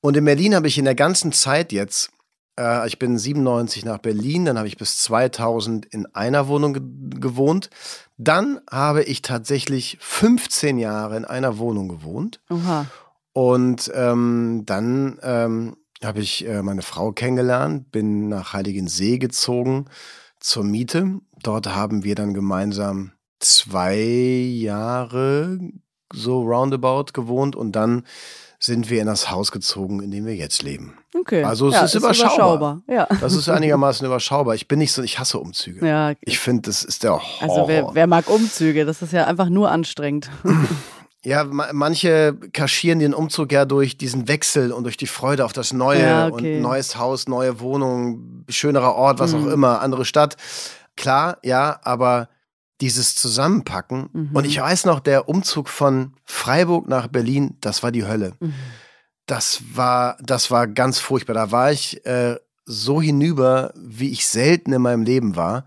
Und in Berlin habe ich in der ganzen Zeit jetzt, äh, ich bin 97 nach Berlin, dann habe ich bis 2000 in einer Wohnung ge gewohnt. Dann habe ich tatsächlich 15 Jahre in einer Wohnung gewohnt. Oha. Und ähm, dann ähm, habe ich äh, meine Frau kennengelernt, bin nach Heiligensee gezogen zur Miete. Dort haben wir dann gemeinsam zwei Jahre so roundabout gewohnt und dann sind wir in das Haus gezogen, in dem wir jetzt leben. Okay. Also es ja, ist überschaubar. Ja. Das ist (laughs) einigermaßen überschaubar. Ich bin nicht so, ich hasse Umzüge. ja. Ich finde, das ist der Horror. Also wer, wer mag Umzüge? Das ist ja einfach nur anstrengend. (laughs) Ja, ma manche kaschieren den Umzug ja durch diesen Wechsel und durch die Freude auf das Neue Ja, okay. und neues Haus, neue Wohnung, schönerer Ort, was Mhm. auch immer, andere Stadt. Klar, ja, aber dieses Zusammenpacken Mhm. und ich weiß noch, der Umzug von Freiburg nach Berlin, das war die Hölle. Mhm. Das war, das war ganz furchtbar. Da war ich äh, so hinüber, wie ich selten in meinem Leben war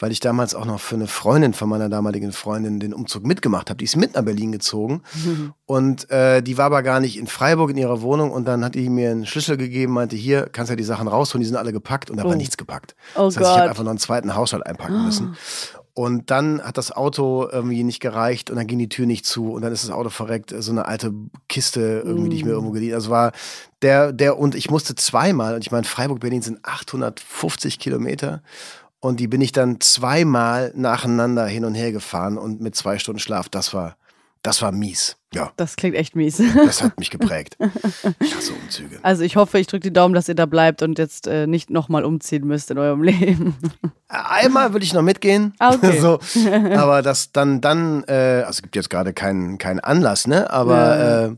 weil ich damals auch noch für eine Freundin von meiner damaligen Freundin den Umzug mitgemacht habe. Die ist mit nach Berlin gezogen und äh, die war aber gar nicht in Freiburg in ihrer Wohnung und dann hat die mir einen Schlüssel gegeben, meinte, hier kannst du ja die Sachen rausholen, die sind alle gepackt und da Oh. war nichts gepackt. Oh das heißt, ich habe Gott. einfach noch einen zweiten Haushalt einpacken müssen. Und dann hat das Auto irgendwie nicht gereicht und dann ging die Tür nicht zu und dann ist das Auto verreckt, so eine alte Kiste irgendwie, die ich mir irgendwo geliehen. Also war der, der und ich musste zweimal, und ich meine, Freiburg-Berlin sind 850 Kilometer und die bin ich dann zweimal nacheinander hin und her gefahren und mit zwei Stunden Schlaf, das war, das war mies. Ja, Das klingt echt mies. das hat mich geprägt. (laughs) Ich hasse Umzüge. Also ich hoffe, ich drücke die Daumen, dass ihr da bleibt und jetzt äh, nicht nochmal umziehen müsst in eurem (laughs) Leben. Einmal würde ich noch mitgehen. Ah, okay. (laughs) so, aber das dann, dann, äh, also es gibt jetzt gerade keinen keinen Anlass, ne? Aber Ja. äh,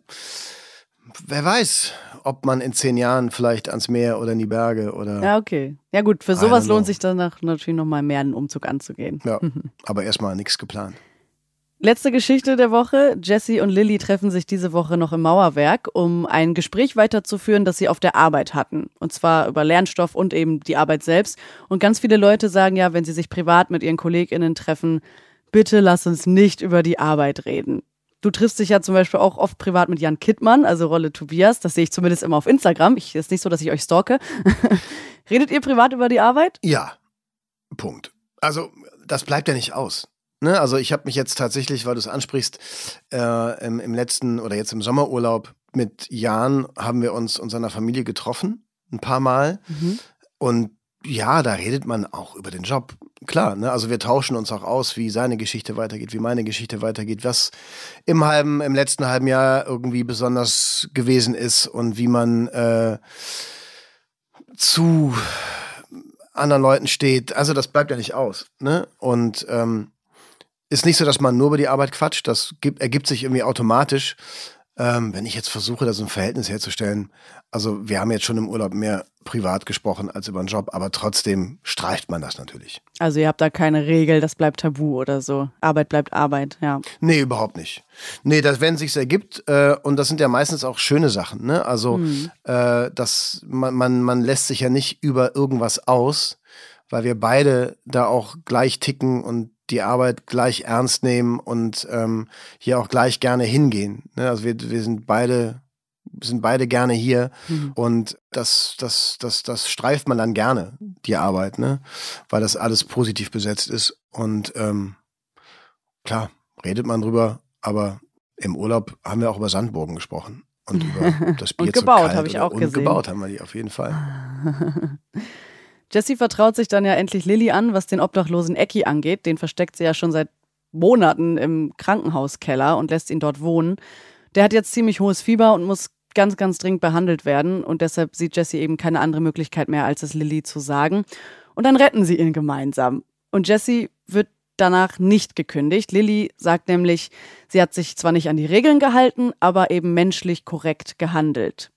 wer weiß, ob man in zehn Jahren vielleicht ans Meer oder in die Berge oder. Ja, okay. Ja, gut, für sowas lohnt sich danach natürlich nochmal mehr einen Umzug anzugehen. Ja, aber erstmal nichts geplant. Letzte Geschichte der Woche. Jesse und Lilly treffen sich diese Woche noch im Mauerwerk, um ein Gespräch weiterzuführen, das sie auf der Arbeit hatten. Und zwar über Lernstoff und eben die Arbeit selbst. Und ganz viele Leute sagen ja, wenn sie sich privat mit ihren KollegInnen treffen, bitte lass uns nicht über die Arbeit reden. Du triffst dich ja zum Beispiel auch oft privat mit Jan Kittmann, also Rolle Tobias. Das sehe ich zumindest immer auf Instagram. Ich ist nicht so, dass ich euch stalke. (laughs) Redet ihr privat über die Arbeit? Ja. Punkt. Also, das bleibt ja nicht aus. Ne, also ich habe mich jetzt tatsächlich, weil du es ansprichst, äh, im, im, letzten oder jetzt im Sommerurlaub mit Jan haben wir uns und seiner Familie getroffen, ein paar Mal. Mhm. Und ja, da redet man auch über den Job. Klar, ne? also wir tauschen uns auch aus, wie seine Geschichte weitergeht, wie meine Geschichte weitergeht, was im halben, im letzten halben Jahr irgendwie besonders gewesen ist und wie man äh, zu anderen Leuten steht. Also das bleibt ja nicht aus. Ne? Und ähm, ist nicht so, dass man nur über die Arbeit quatscht. Das gibt, ergibt sich irgendwie automatisch. Ähm, wenn ich jetzt versuche, da so ein Verhältnis herzustellen, also wir haben jetzt schon im Urlaub mehr privat gesprochen als über den Job, aber trotzdem streicht man das natürlich. Also ihr habt da keine Regel, das bleibt tabu oder so. Arbeit bleibt Arbeit, ja. Nee, überhaupt nicht. Nee, das, wenn es sich ergibt, äh, und das sind ja meistens auch schöne Sachen, ne? Also mhm. äh, das, man, man, man lässt sich ja nicht über irgendwas aus, weil wir beide da auch gleich ticken und die Arbeit gleich ernst nehmen und ähm, hier auch gleich gerne hingehen. Ne? Also wir, wir sind beide sind beide gerne hier mhm. und das, das, das, das streift man dann gerne, die Arbeit, ne? Weil das alles positiv besetzt ist. Und ähm, klar, redet man drüber, aber im Urlaub haben wir auch über Sandburgen gesprochen. Und über (laughs) das Bier und gebaut, habe ich auch gesehen. Und gebaut haben wir die auf jeden Fall. (laughs) Jessie vertraut sich dann ja endlich Lilly an, was den obdachlosen Ecki angeht. Den versteckt sie ja schon seit Monaten im Krankenhauskeller und lässt ihn dort wohnen. Der hat jetzt ziemlich hohes Fieber und muss ganz, ganz dringend behandelt werden. Und deshalb sieht Jessie eben keine andere Möglichkeit mehr, als es Lilly zu sagen. Und dann retten sie ihn gemeinsam. Und Jessie wird danach nicht gekündigt. Lilly sagt nämlich, sie hat sich zwar nicht an die Regeln gehalten, aber eben menschlich korrekt gehandelt.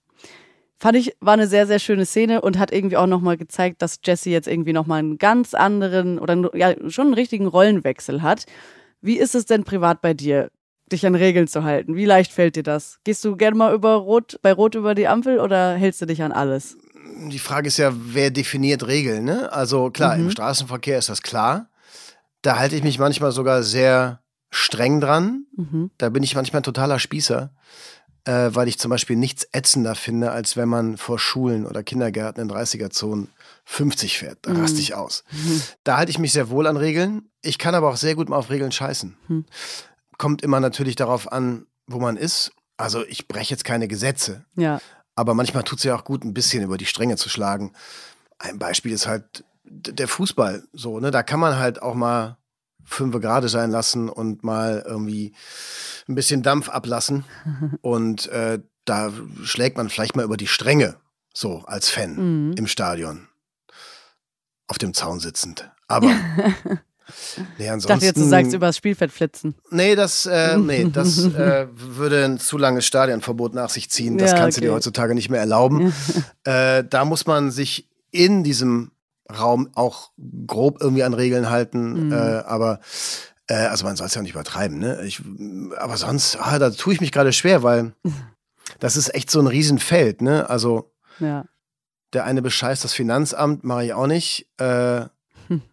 Fand ich, war eine sehr, sehr schöne Szene und hat irgendwie auch nochmal gezeigt, dass Jessie jetzt irgendwie nochmal einen ganz anderen oder ja, schon einen richtigen Rollenwechsel hat. Wie ist es denn privat bei dir, dich an Regeln zu halten? Wie leicht fällt dir das? Gehst du gerne mal über Rot, bei Rot über die Ampel oder hältst du dich an alles? Die Frage ist ja, wer definiert Regeln, ne? Also klar, mhm. im Straßenverkehr ist das klar. Da halte ich mich manchmal sogar sehr streng dran. Mhm. Da bin ich manchmal ein totaler Spießer äh, weil ich zum Beispiel nichts ätzender finde, als wenn man vor Schulen oder Kindergärten in 30er-Zonen 50 fährt. Da raste ich aus. Mhm. Da halte ich mich sehr wohl an Regeln. Ich kann aber auch sehr gut mal auf Regeln scheißen. Mhm. Kommt immer natürlich darauf an, wo man ist. Also ich breche jetzt keine Gesetze. Ja. Aber manchmal tut es ja auch gut, ein bisschen über die Stränge zu schlagen. Ein Beispiel ist halt der Fußball. So, ne? Da kann man halt auch mal fünf gerade sein lassen und mal irgendwie ein bisschen Dampf ablassen. (laughs) und äh, da schlägt man vielleicht mal über die Stränge, so als Fan mhm. im Stadion. Auf dem Zaun sitzend. Aber. (laughs) Nee, ansonsten, ich dachte jetzt, du sagst über das Spielfeld flitzen. Nee, das, äh, nee, das (laughs) äh, würde ein zu langes Stadionverbot nach sich ziehen. Das ja, kannst okay. du dir heutzutage nicht mehr erlauben. äh, da muss man sich in diesem Raum auch grob irgendwie an Regeln halten. Mhm. Äh, aber äh, also man soll es ja nicht übertreiben, ne? Ich, aber sonst, ah, da tue ich mich gerade schwer, weil (laughs) das ist echt so ein Riesenfeld, ne? Also ja. der eine bescheißt das Finanzamt, mache ich auch nicht. Äh, hm. (laughs)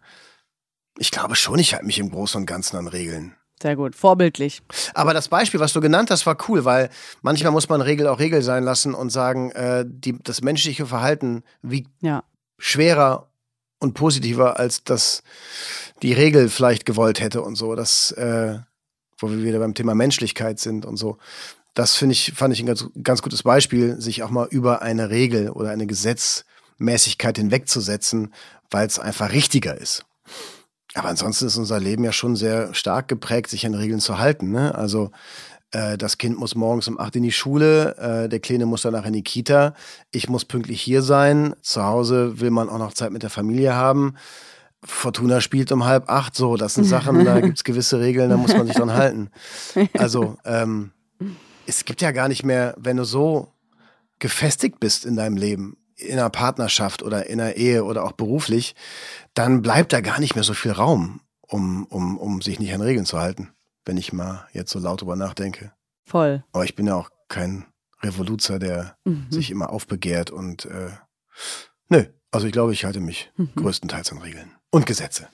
Ich glaube schon, ich halte mich im Großen und Ganzen an Regeln. Sehr gut, vorbildlich. Aber das Beispiel, was du genannt hast, war cool, weil manchmal muss man Regel auch Regel sein lassen und sagen, äh, die, das menschliche Verhalten wiegt ja. schwerer und positiver, als das die Regel vielleicht gewollt hätte und so. Das, äh, wo wir wieder beim Thema Menschlichkeit sind und so. Das finde ich, fand ich ein ganz, ganz gutes Beispiel, sich auch mal über eine Regel oder eine Gesetzmäßigkeit hinwegzusetzen, weil es einfach richtiger ist. Aber ansonsten ist unser Leben ja schon sehr stark geprägt, sich an Regeln zu halten. Ne? Also äh, das Kind muss morgens um acht in die Schule, äh, der Kleine muss danach in die Kita, ich muss pünktlich hier sein, zu Hause will man auch noch Zeit mit der Familie haben. Fortuna spielt um halb acht, so, das sind Sachen, da (laughs) gibt es gewisse Regeln, da muss man sich dran halten. (laughs) Also, ähm, es gibt ja gar nicht mehr, wenn du so gefestigt bist in deinem Leben, in einer Partnerschaft oder in einer Ehe oder auch beruflich, dann bleibt da gar nicht mehr so viel Raum, um, um, um sich nicht an Regeln zu halten, wenn ich mal jetzt so laut drüber nachdenke. Voll. Aber ich bin ja auch kein Revoluzer, der mhm. sich immer aufbegehrt und äh, nö, also ich glaube, ich halte mich mhm. größtenteils an Regeln und Gesetze.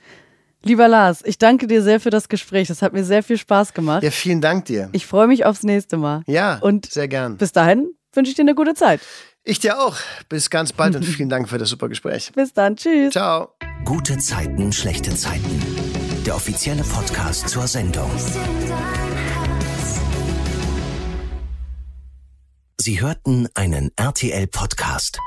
Lieber Lars, ich danke dir sehr für das Gespräch. Das hat mir sehr viel Spaß gemacht. Ja, vielen Dank dir. Ich freue mich aufs nächste Mal. Ja, und sehr gern. Bis dahin wünsche ich dir eine gute Zeit. Ich dir auch. Bis ganz bald und (laughs) vielen Dank für das super Gespräch. Bis dann. Tschüss. Ciao. Gute Zeiten, schlechte Zeiten. Der offizielle Podcast zur Sendung. Sie hörten einen RTL-Podcast.